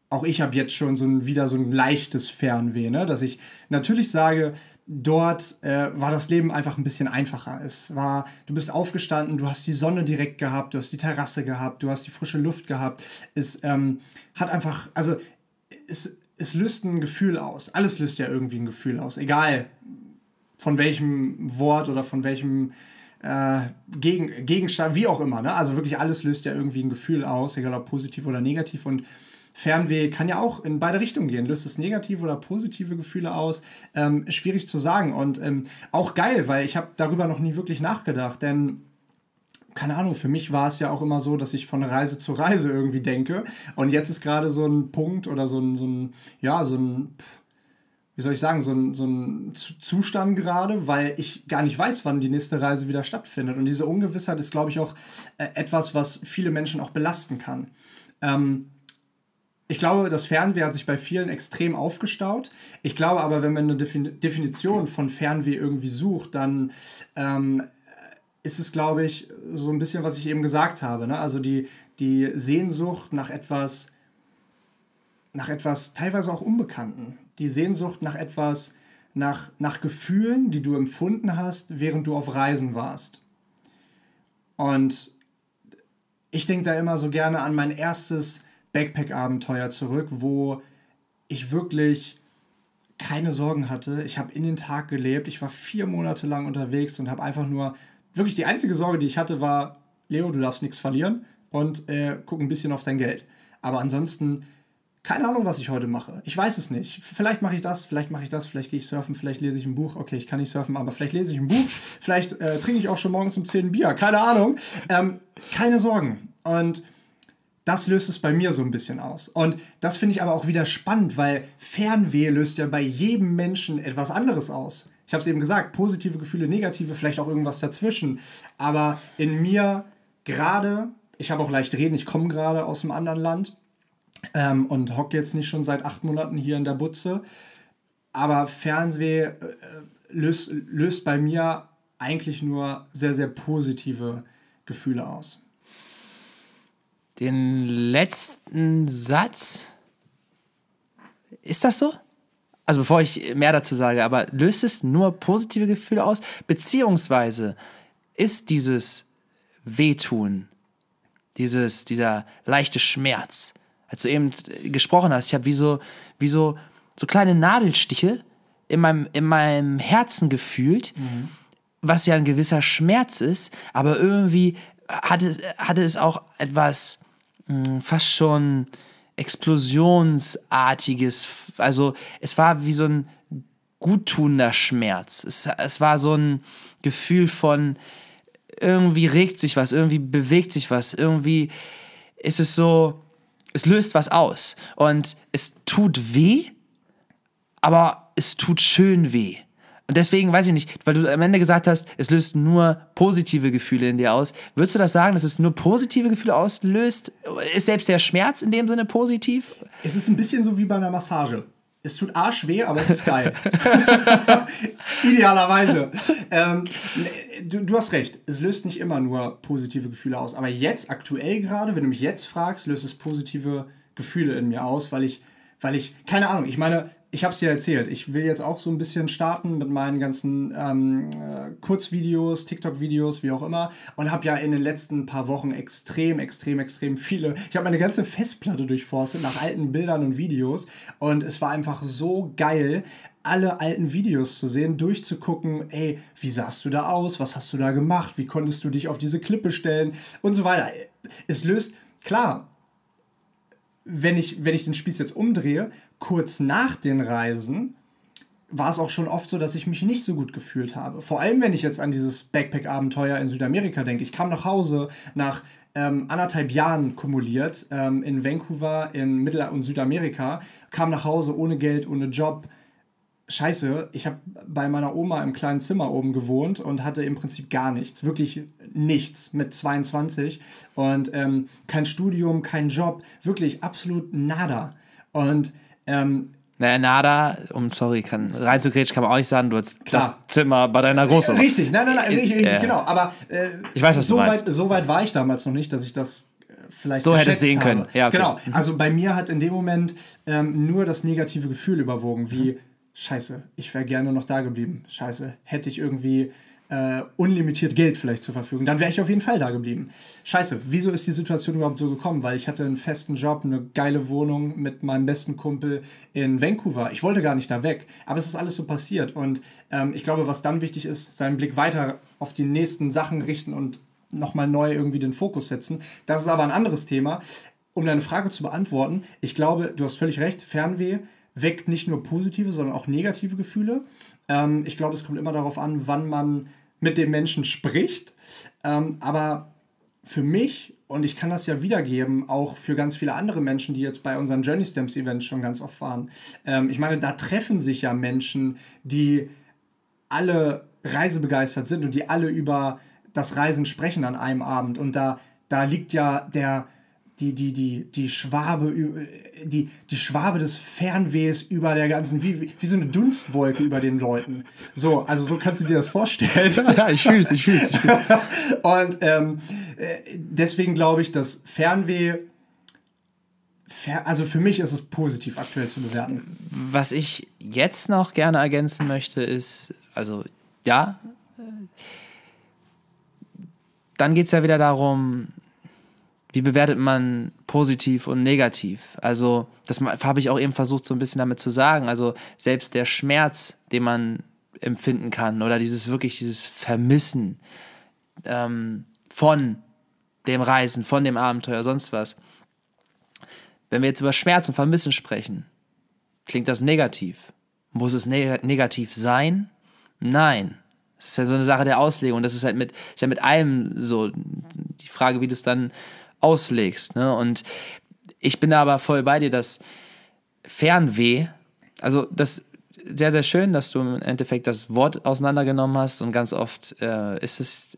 auch ich habe jetzt schon so ein, wieder so ein leichtes Fernweh, ne? dass ich natürlich sage, dort äh, war das Leben einfach ein bisschen einfacher. Es war, du bist aufgestanden, du hast die Sonne direkt gehabt, du hast die Terrasse gehabt, du hast die frische Luft gehabt. Es ähm, hat einfach, also es, es löst ein Gefühl aus. Alles löst ja irgendwie ein Gefühl aus, egal von welchem Wort oder von welchem äh, Gegen, Gegenstand, wie auch immer. Ne? Also wirklich alles löst ja irgendwie ein Gefühl aus, egal ob positiv oder negativ. Und Fernweh kann ja auch in beide Richtungen gehen. Löst es negative oder positive Gefühle aus? Ähm, schwierig zu sagen. Und ähm, auch geil, weil ich habe darüber noch nie wirklich nachgedacht. Denn keine Ahnung, für mich war es ja auch immer so, dass ich von Reise zu Reise irgendwie denke. Und jetzt ist gerade so ein Punkt oder so ein, so ein ja, so ein, wie soll ich sagen, so ein, so ein Zustand gerade, weil ich gar nicht weiß, wann die nächste Reise wieder stattfindet. Und diese Ungewissheit ist, glaube ich, auch äh, etwas, was viele Menschen auch belasten kann. Ähm, ich glaube, das Fernweh hat sich bei vielen extrem aufgestaut. Ich glaube aber, wenn man eine Definition von Fernweh irgendwie sucht, dann ähm, ist es, glaube ich, so ein bisschen, was ich eben gesagt habe. Ne? Also die, die Sehnsucht nach etwas, nach etwas teilweise auch Unbekannten. Die Sehnsucht nach etwas, nach, nach Gefühlen, die du empfunden hast, während du auf Reisen warst. Und ich denke da immer so gerne an mein erstes Backpack-Abenteuer zurück, wo ich wirklich keine Sorgen hatte. Ich habe in den Tag gelebt. Ich war vier Monate lang unterwegs und habe einfach nur, wirklich die einzige Sorge, die ich hatte, war, Leo, du darfst nichts verlieren und äh, guck ein bisschen auf dein Geld. Aber ansonsten, keine Ahnung, was ich heute mache. Ich weiß es nicht. Vielleicht mache ich das, vielleicht mache ich das, vielleicht gehe ich surfen, vielleicht lese ich ein Buch. Okay, ich kann nicht surfen, aber vielleicht lese ich ein Buch. Vielleicht äh, trinke ich auch schon morgens um 10 Bier. Keine Ahnung. Ähm, keine Sorgen. Und das löst es bei mir so ein bisschen aus. Und das finde ich aber auch wieder spannend, weil Fernweh löst ja bei jedem Menschen etwas anderes aus. Ich habe es eben gesagt, positive Gefühle, negative, vielleicht auch irgendwas dazwischen. Aber in mir gerade, ich habe auch leicht reden, ich komme gerade aus einem anderen Land ähm, und hocke jetzt nicht schon seit acht Monaten hier in der Butze. Aber Fernweh äh, löst, löst bei mir eigentlich nur sehr, sehr positive Gefühle aus den letzten Satz. Ist das so? Also bevor ich mehr dazu sage, aber löst es nur positive Gefühle aus? Beziehungsweise ist dieses Wehtun, dieses, dieser leichte Schmerz, als du eben gesprochen hast, ich habe wie so, wie so, so kleine Nadelstiche in meinem, in meinem Herzen gefühlt, mhm. was ja ein gewisser Schmerz ist, aber irgendwie hatte, hatte es auch etwas fast schon explosionsartiges, also es war wie so ein guttunender Schmerz. Es, es war so ein Gefühl von irgendwie regt sich was, irgendwie bewegt sich was, irgendwie ist es so, es löst was aus und es tut weh, aber es tut schön weh. Und deswegen weiß ich nicht, weil du am Ende gesagt hast, es löst nur positive Gefühle in dir aus. Würdest du das sagen, dass es nur positive Gefühle auslöst? Ist selbst der Schmerz in dem Sinne positiv? Es ist ein bisschen so wie bei einer Massage. Es tut arsch weh, aber es ist geil. Idealerweise. Ähm, du, du, hast recht, es löst nicht immer nur positive Gefühle aus. Aber jetzt, aktuell gerade, wenn du mich jetzt fragst, löst es positive Gefühle in mir aus, weil ich, weil ich, keine Ahnung, ich meine, ich habe es dir erzählt, ich will jetzt auch so ein bisschen starten mit meinen ganzen ähm, äh, Kurzvideos, TikTok-Videos, wie auch immer. Und habe ja in den letzten paar Wochen extrem, extrem, extrem viele. Ich habe meine ganze Festplatte durchforstet nach alten Bildern und Videos. Und es war einfach so geil, alle alten Videos zu sehen, durchzugucken, ey, wie sahst du da aus? Was hast du da gemacht? Wie konntest du dich auf diese Klippe stellen? Und so weiter. Es löst, klar, wenn ich, wenn ich den Spieß jetzt umdrehe, kurz nach den Reisen war es auch schon oft so, dass ich mich nicht so gut gefühlt habe. Vor allem, wenn ich jetzt an dieses Backpack-Abenteuer in Südamerika denke. Ich kam nach Hause nach ähm, anderthalb Jahren kumuliert ähm, in Vancouver in Mittel- und Südamerika, kam nach Hause ohne Geld, ohne Job, Scheiße, ich habe bei meiner Oma im kleinen Zimmer oben gewohnt und hatte im Prinzip gar nichts, wirklich nichts mit 22 und ähm, kein Studium, kein Job, wirklich absolut nada. Und ähm, naja, nada, um sorry, kann reinzugrätschen kann man auch nicht sagen, du hast Klar. das Zimmer bei deiner Großmutter. Richtig, nein, nein, nein, richtig, äh, genau. Aber äh, ich weiß, was so, du weit, so weit war ich damals noch nicht, dass ich das äh, vielleicht so hätte sehen habe. können. Ja, okay. Genau. Mhm. Also bei mir hat in dem Moment ähm, nur das negative Gefühl überwogen, wie mhm scheiße, ich wäre gerne noch da geblieben. Scheiße, hätte ich irgendwie äh, unlimitiert Geld vielleicht zur Verfügung, dann wäre ich auf jeden Fall da geblieben. Scheiße, wieso ist die Situation überhaupt so gekommen? Weil ich hatte einen festen Job, eine geile Wohnung mit meinem besten Kumpel in Vancouver. Ich wollte gar nicht da weg, aber es ist alles so passiert. Und ähm, ich glaube, was dann wichtig ist, seinen Blick weiter auf die nächsten Sachen richten und nochmal neu irgendwie den Fokus setzen. Das ist aber ein anderes Thema. Um deine Frage zu beantworten, ich glaube, du hast völlig recht, Fernweh weckt nicht nur positive, sondern auch negative Gefühle. Ähm, ich glaube, es kommt immer darauf an, wann man mit dem Menschen spricht. Ähm, aber für mich, und ich kann das ja wiedergeben, auch für ganz viele andere Menschen, die jetzt bei unseren Journey Stamps Events schon ganz oft waren. Ähm, ich meine, da treffen sich ja Menschen, die alle reisebegeistert sind und die alle über das Reisen sprechen an einem Abend. Und da, da liegt ja der, die, die, die, die Schwabe, die, die Schwabe des Fernwehs über der ganzen, wie, wie so eine Dunstwolke über den Leuten. So, also so kannst du dir das vorstellen. Ja, ich fühl's, ich fühl's. Ich fühl's. Und ähm, deswegen glaube ich, dass Fernweh, also für mich ist es positiv aktuell zu bewerten. Was ich jetzt noch gerne ergänzen möchte, ist, also ja, dann geht es ja wieder darum, wie bewertet man positiv und negativ? Also, das habe ich auch eben versucht, so ein bisschen damit zu sagen. Also, selbst der Schmerz, den man empfinden kann, oder dieses wirklich, dieses Vermissen ähm, von dem Reisen, von dem Abenteuer, sonst was. Wenn wir jetzt über Schmerz und Vermissen sprechen, klingt das negativ. Muss es neg negativ sein? Nein. Es ist ja so eine Sache der Auslegung. Das ist halt mit, ist ja mit allem so die Frage, wie du es dann auslegst. Ne? Und ich bin da aber voll bei dir, dass Fernweh, also das sehr, sehr schön, dass du im Endeffekt das Wort auseinandergenommen hast und ganz oft äh, ist es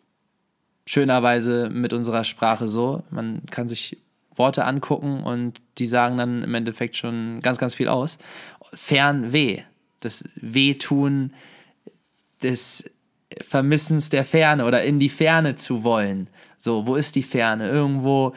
schönerweise mit unserer Sprache so. Man kann sich Worte angucken und die sagen dann im Endeffekt schon ganz, ganz viel aus. Fernweh, das Wehtun des Vermissens der Ferne oder in die Ferne zu wollen. So, wo ist die Ferne? Irgendwo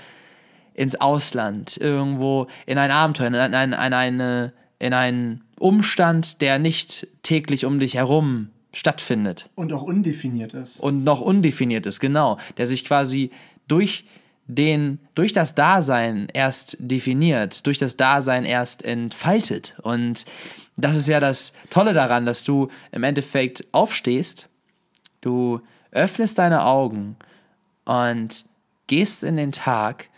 ins Ausland, irgendwo in ein Abenteuer, in, ein, in, eine, in einen Umstand, der nicht täglich um dich herum stattfindet. Und auch undefiniert ist. Und noch undefiniert ist, genau. Der sich quasi durch den, durch das Dasein erst definiert, durch das Dasein erst entfaltet. Und das ist ja das Tolle daran, dass du im Endeffekt aufstehst, du öffnest deine Augen und gehst in den Tag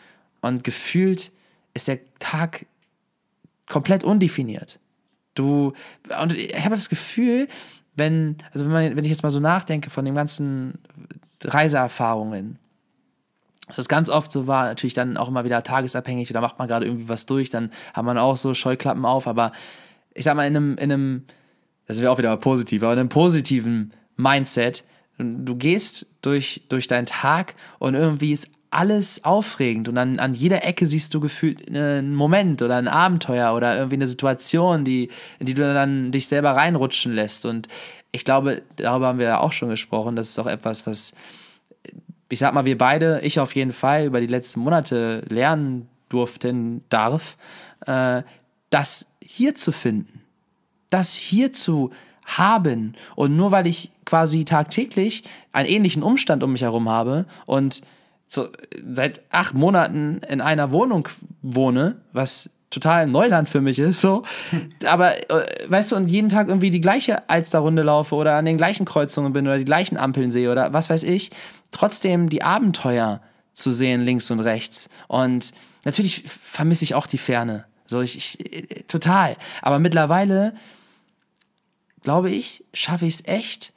und gefühlt ist der Tag komplett undefiniert. Du, und ich habe das Gefühl, wenn, also wenn, man, wenn ich jetzt mal so nachdenke von den ganzen Reiseerfahrungen, dass das ganz oft so war, natürlich dann auch immer wieder tagesabhängig oder macht man gerade irgendwie was durch, dann hat man auch so Scheuklappen auf, aber ich sag mal, in einem, in einem, das wäre auch wieder mal positiv, aber in einem positiven Mindset Du gehst durch, durch deinen Tag und irgendwie ist alles aufregend und an, an jeder Ecke siehst du gefühlt einen Moment oder ein Abenteuer oder irgendwie eine Situation, die, in die du dann dich selber reinrutschen lässt. Und ich glaube, darüber haben wir ja auch schon gesprochen. Das ist auch etwas, was, ich sag mal, wir beide, ich auf jeden Fall, über die letzten Monate lernen durften, darf, äh, das hier zu finden. Das hier zu haben. Und nur weil ich quasi tagtäglich einen ähnlichen Umstand um mich herum habe und so seit acht Monaten in einer Wohnung wohne, was total Neuland für mich ist, so. Aber, äh, weißt du, und jeden Tag irgendwie die gleiche Alsterrunde laufe oder an den gleichen Kreuzungen bin oder die gleichen Ampeln sehe oder was weiß ich, trotzdem die Abenteuer zu sehen links und rechts. Und natürlich vermisse ich auch die Ferne. So, ich, ich äh, total. Aber mittlerweile glaube ich, schaffe ich es echt,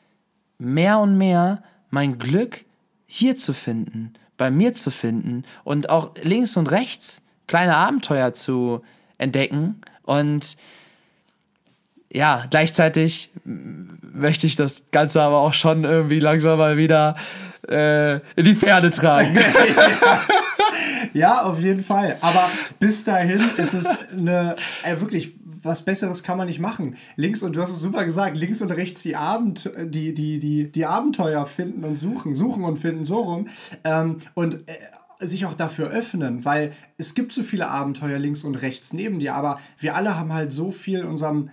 mehr und mehr mein Glück hier zu finden, bei mir zu finden und auch links und rechts kleine Abenteuer zu entdecken. Und ja, gleichzeitig möchte ich das Ganze aber auch schon irgendwie langsam mal wieder äh, in die Pferde tragen. ja, auf jeden Fall. Aber bis dahin ist es eine äh, wirklich was Besseres kann man nicht machen. Links und du hast es super gesagt, links und rechts die Abend, die, die, die, die Abenteuer finden und suchen, suchen und finden so rum. Ähm, und äh, sich auch dafür öffnen, weil es gibt so viele Abenteuer links und rechts neben dir, aber wir alle haben halt so viel in unserem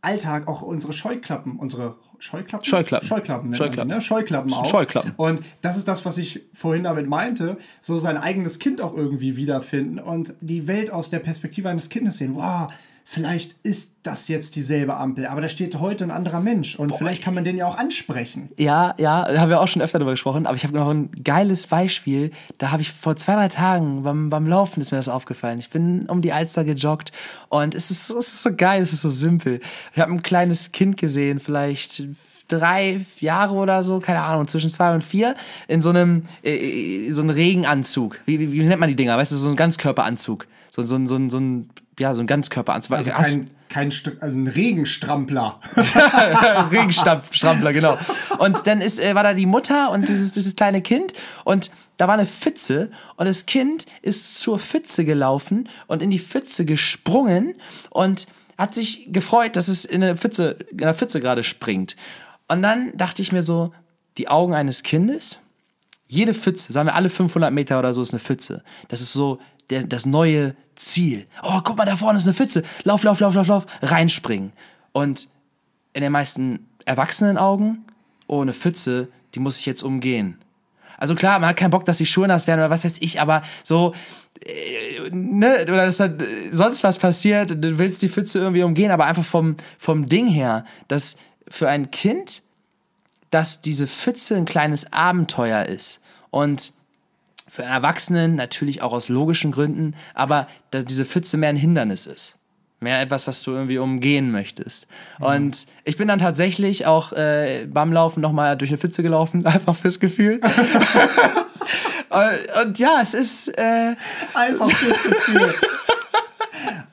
Alltag auch unsere Scheuklappen, unsere Scheuklappen? Scheuklappen. Scheuklappen, Scheuklappen. Man, ne? Scheuklappen auch. Scheuklappen. Und das ist das, was ich vorhin damit meinte, so sein eigenes Kind auch irgendwie wiederfinden und die Welt aus der Perspektive eines Kindes sehen. Wow, vielleicht ist das jetzt dieselbe Ampel, aber da steht heute ein anderer Mensch und Boah. vielleicht kann man den ja auch ansprechen. Ja, ja, da haben wir auch schon öfter darüber gesprochen, aber ich habe noch ein geiles Beispiel. Da habe ich vor zwei, drei Tagen beim, beim Laufen ist mir das aufgefallen. Ich bin um die Alster gejoggt und es ist, es ist so geil, es ist so simpel. Ich habe ein kleines Kind gesehen, vielleicht drei Jahre oder so, keine Ahnung, zwischen zwei und vier, in so einem, äh, so einem Regenanzug. Wie, wie, wie nennt man die Dinger? Weißt du, so ein Ganzkörperanzug. So, so, so, so, so ein ja, so ein Ganzkörperanzug. Also kein, kein also ein Regenstrampler. Regenstrampler, genau. Und dann ist, äh, war da die Mutter und dieses, dieses kleine Kind und da war eine Pfütze und das Kind ist zur Pfütze gelaufen und in die Pfütze gesprungen und hat sich gefreut, dass es in der Pfütze, in der Pfütze gerade springt. Und dann dachte ich mir so, die Augen eines Kindes, jede Pfütze, sagen wir alle 500 Meter oder so ist eine Pfütze. Das ist so der, das neue Ziel. Oh, guck mal, da vorne ist eine Pfütze. Lauf, lauf, lauf, lauf, lauf. Reinspringen. Und in den meisten Erwachsenenaugen, oh, eine Pfütze, die muss ich jetzt umgehen. Also klar, man hat keinen Bock, dass die Schuhe nass werden oder was weiß ich, aber so, äh, ne, oder dass dann äh, sonst was passiert, du willst die Pfütze irgendwie umgehen, aber einfach vom, vom Ding her, dass für ein Kind, dass diese Pfütze ein kleines Abenteuer ist und für einen Erwachsenen natürlich auch aus logischen Gründen, aber dass diese Pfütze mehr ein Hindernis ist. Mehr etwas, was du irgendwie umgehen möchtest. Und ich bin dann tatsächlich auch äh, beim Laufen nochmal durch eine Pfütze gelaufen, einfach fürs Gefühl. und, und ja, es ist. Äh, Einfach fürs Gefühl.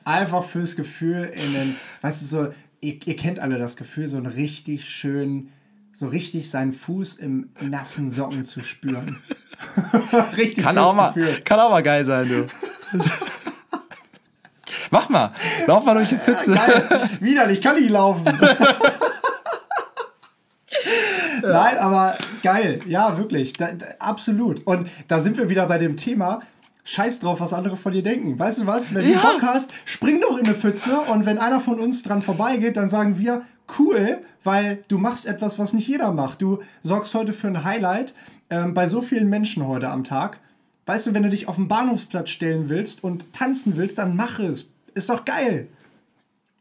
Einfach fürs Gefühl in den, weißt du, so, ihr, ihr kennt alle das Gefühl, so einen richtig schön, so richtig seinen Fuß im nassen Socken zu spüren. richtig kann, auch mal, Gefühl. kann auch mal geil sein, du. Mach mal. Lauf mal durch die Pfütze. Widerlich, kann ich laufen. Nein, aber geil. Ja, wirklich. Da, da, absolut. Und da sind wir wieder bei dem Thema. Scheiß drauf, was andere von dir denken. Weißt du was? Wenn du Ja. Bock hast, spring doch in eine Pfütze und wenn einer von uns dran vorbeigeht, dann sagen wir, cool, weil du machst etwas, was nicht jeder macht. Du sorgst heute für ein Highlight ähm, bei so vielen Menschen heute am Tag. Weißt du, wenn du dich auf den Bahnhofsplatz stellen willst und tanzen willst, dann mach es. Ist doch geil.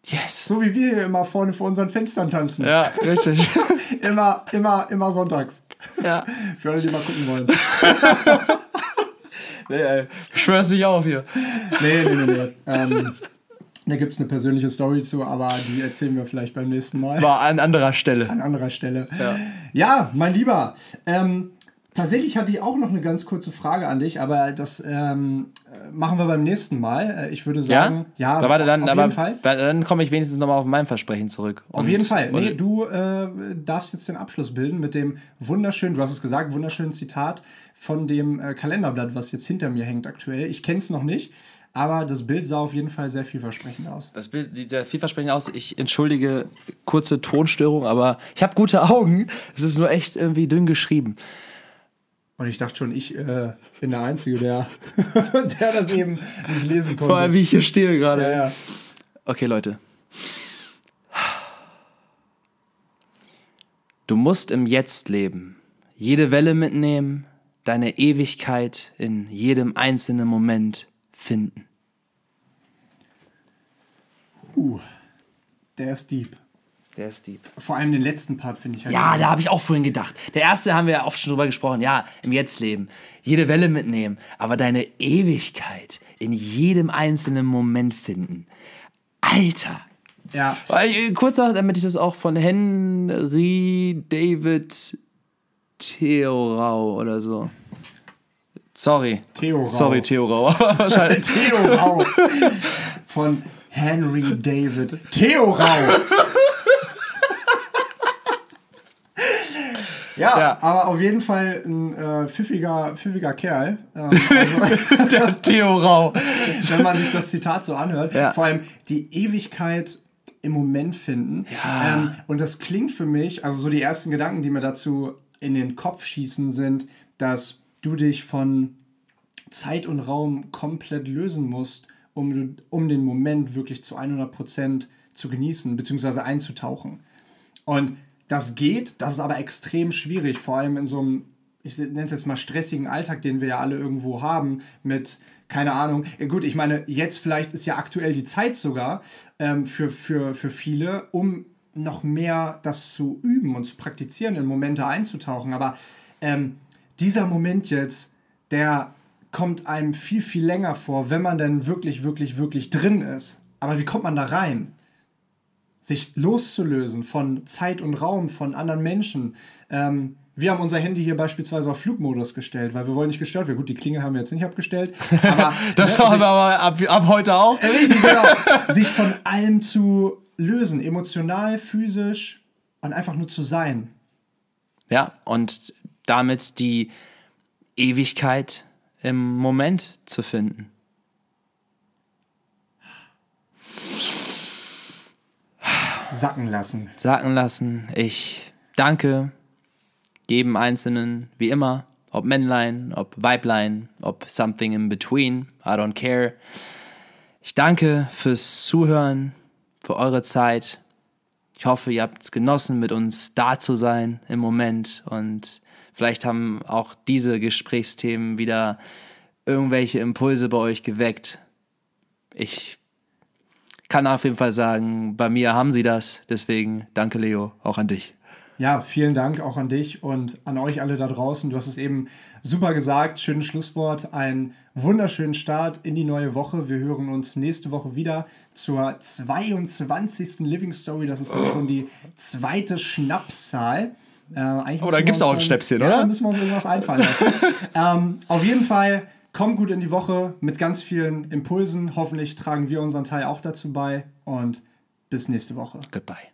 Yes. So wie wir hier immer vorne vor unseren Fenstern tanzen. Ja, richtig. Immer, immer, immer sonntags. ja. Für alle, die mal gucken wollen. Nee, ey. Schwör's nicht auf hier. Nee, nee, nee, nee. Ähm, da gibt es eine persönliche Story zu, aber die erzählen wir vielleicht beim nächsten Mal. War an anderer Stelle. An anderer Stelle. Ja, mein Lieber. Ähm, tatsächlich hatte ich auch noch eine ganz kurze Frage an dich, aber das ähm, äh, machen wir beim nächsten Mal. Äh, Ich würde sagen, ja, aber warte, dann, auf jeden Fall. Dann komme ich wenigstens nochmal auf mein Versprechen zurück. Auf jeden Fall. Nee, du äh, darfst jetzt den Abschluss bilden mit dem wunderschönen, du hast es gesagt, wunderschönen Zitat von dem äh, Kalenderblatt, was jetzt hinter mir hängt aktuell. Ich kenne es noch nicht, aber das Bild sah auf jeden Fall sehr vielversprechend aus. Das Bild sieht sehr vielversprechend aus. Ich entschuldige kurze Tonstörung, aber ich habe gute Augen. Es ist nur echt irgendwie dünn geschrieben. Und ich dachte schon, ich äh, bin der Einzige, der, der das eben nicht lesen konnte. Vor allem, wie ich hier stehe gerade. ja, ja. Okay, Leute. Du musst im Jetzt leben, jede Welle mitnehmen, deine Ewigkeit in jedem einzelnen Moment finden. Uh, der ist deep. Der ist deep. Vor allem den letzten Part finde ich halt. Ja, da habe ich auch vorhin gedacht. Der erste haben wir ja oft schon drüber gesprochen. Ja, im Jetzt leben, jede Welle mitnehmen, aber deine Ewigkeit in jedem einzelnen Moment finden. Alter, ja. Äh, Kurz noch, damit ich das auch von Henry David Theorau oder so. Sorry. Theo Rau. Sorry, Theorau. Wahrscheinlich. Theo Rau. Von Henry David. Theo Ja, Ja. aber auf jeden Fall ein äh, pfiffiger, pfiffiger Kerl. Ähm, also, Der Theorau. wenn man sich das Zitat so anhört. Ja. Vor allem die Ewigkeit im Moment finden. Ja. Ähm, und das klingt für mich, also so die ersten Gedanken, die mir dazu in den Kopf schießen, sind, dass du dich von Zeit und Raum komplett lösen musst, um, um den Moment wirklich zu 100% zu genießen, beziehungsweise einzutauchen. Und das geht, das ist aber extrem schwierig, vor allem in so einem, ich nenne es jetzt mal stressigen Alltag, den wir ja alle irgendwo haben, mit, keine Ahnung, gut, ich meine, jetzt vielleicht ist ja aktuell die Zeit sogar ähm, für, für, für viele, um noch mehr das zu üben und zu praktizieren, in Momente einzutauchen. Aber ähm, dieser Moment jetzt, der kommt einem viel, viel länger vor, wenn man dann wirklich, wirklich, wirklich drin ist. Aber wie kommt man da rein? Sich loszulösen von Zeit und Raum, von anderen Menschen. Ähm, wir haben unser Handy hier beispielsweise auf Flugmodus gestellt, weil wir wollen nicht gestört werden. Gut, die Klingel haben wir jetzt nicht abgestellt. Aber Das ne, wir aber ab, ab heute auch. richtig, genau, sich von allem zu lösen, emotional, physisch und einfach nur zu sein. Ja, und damit die Ewigkeit im Moment zu finden. Sacken lassen. Sacken lassen. Ich danke jedem Einzelnen, wie immer, ob Männlein, ob Weiblein, ob something in between, I don't care. Ich danke fürs Zuhören, für eure Zeit. Ich hoffe, ihr habt es genossen, mit uns da zu sein im Moment und vielleicht haben auch diese Gesprächsthemen wieder irgendwelche Impulse bei euch geweckt. Ich kann auf jeden Fall sagen, bei mir haben sie das. Deswegen danke, Leo, auch an dich. Ja, vielen Dank auch an dich und an euch alle da draußen. Du hast es eben super gesagt. Schönes Schlusswort. Einen wunderschönen Start in die neue Woche. Wir hören uns nächste Woche wieder zur 22. Living Story. Das ist dann schon die zweite Schnapszahl. Äh, oh, da gibt es auch ein Schnäpschen, ja, oder? Da müssen wir uns irgendwas einfallen lassen. ähm, auf jeden Fall kommt gut in die Woche mit ganz vielen Impulsen. Hoffentlich tragen wir unseren Teil auch dazu bei. Und bis nächste Woche. Goodbye.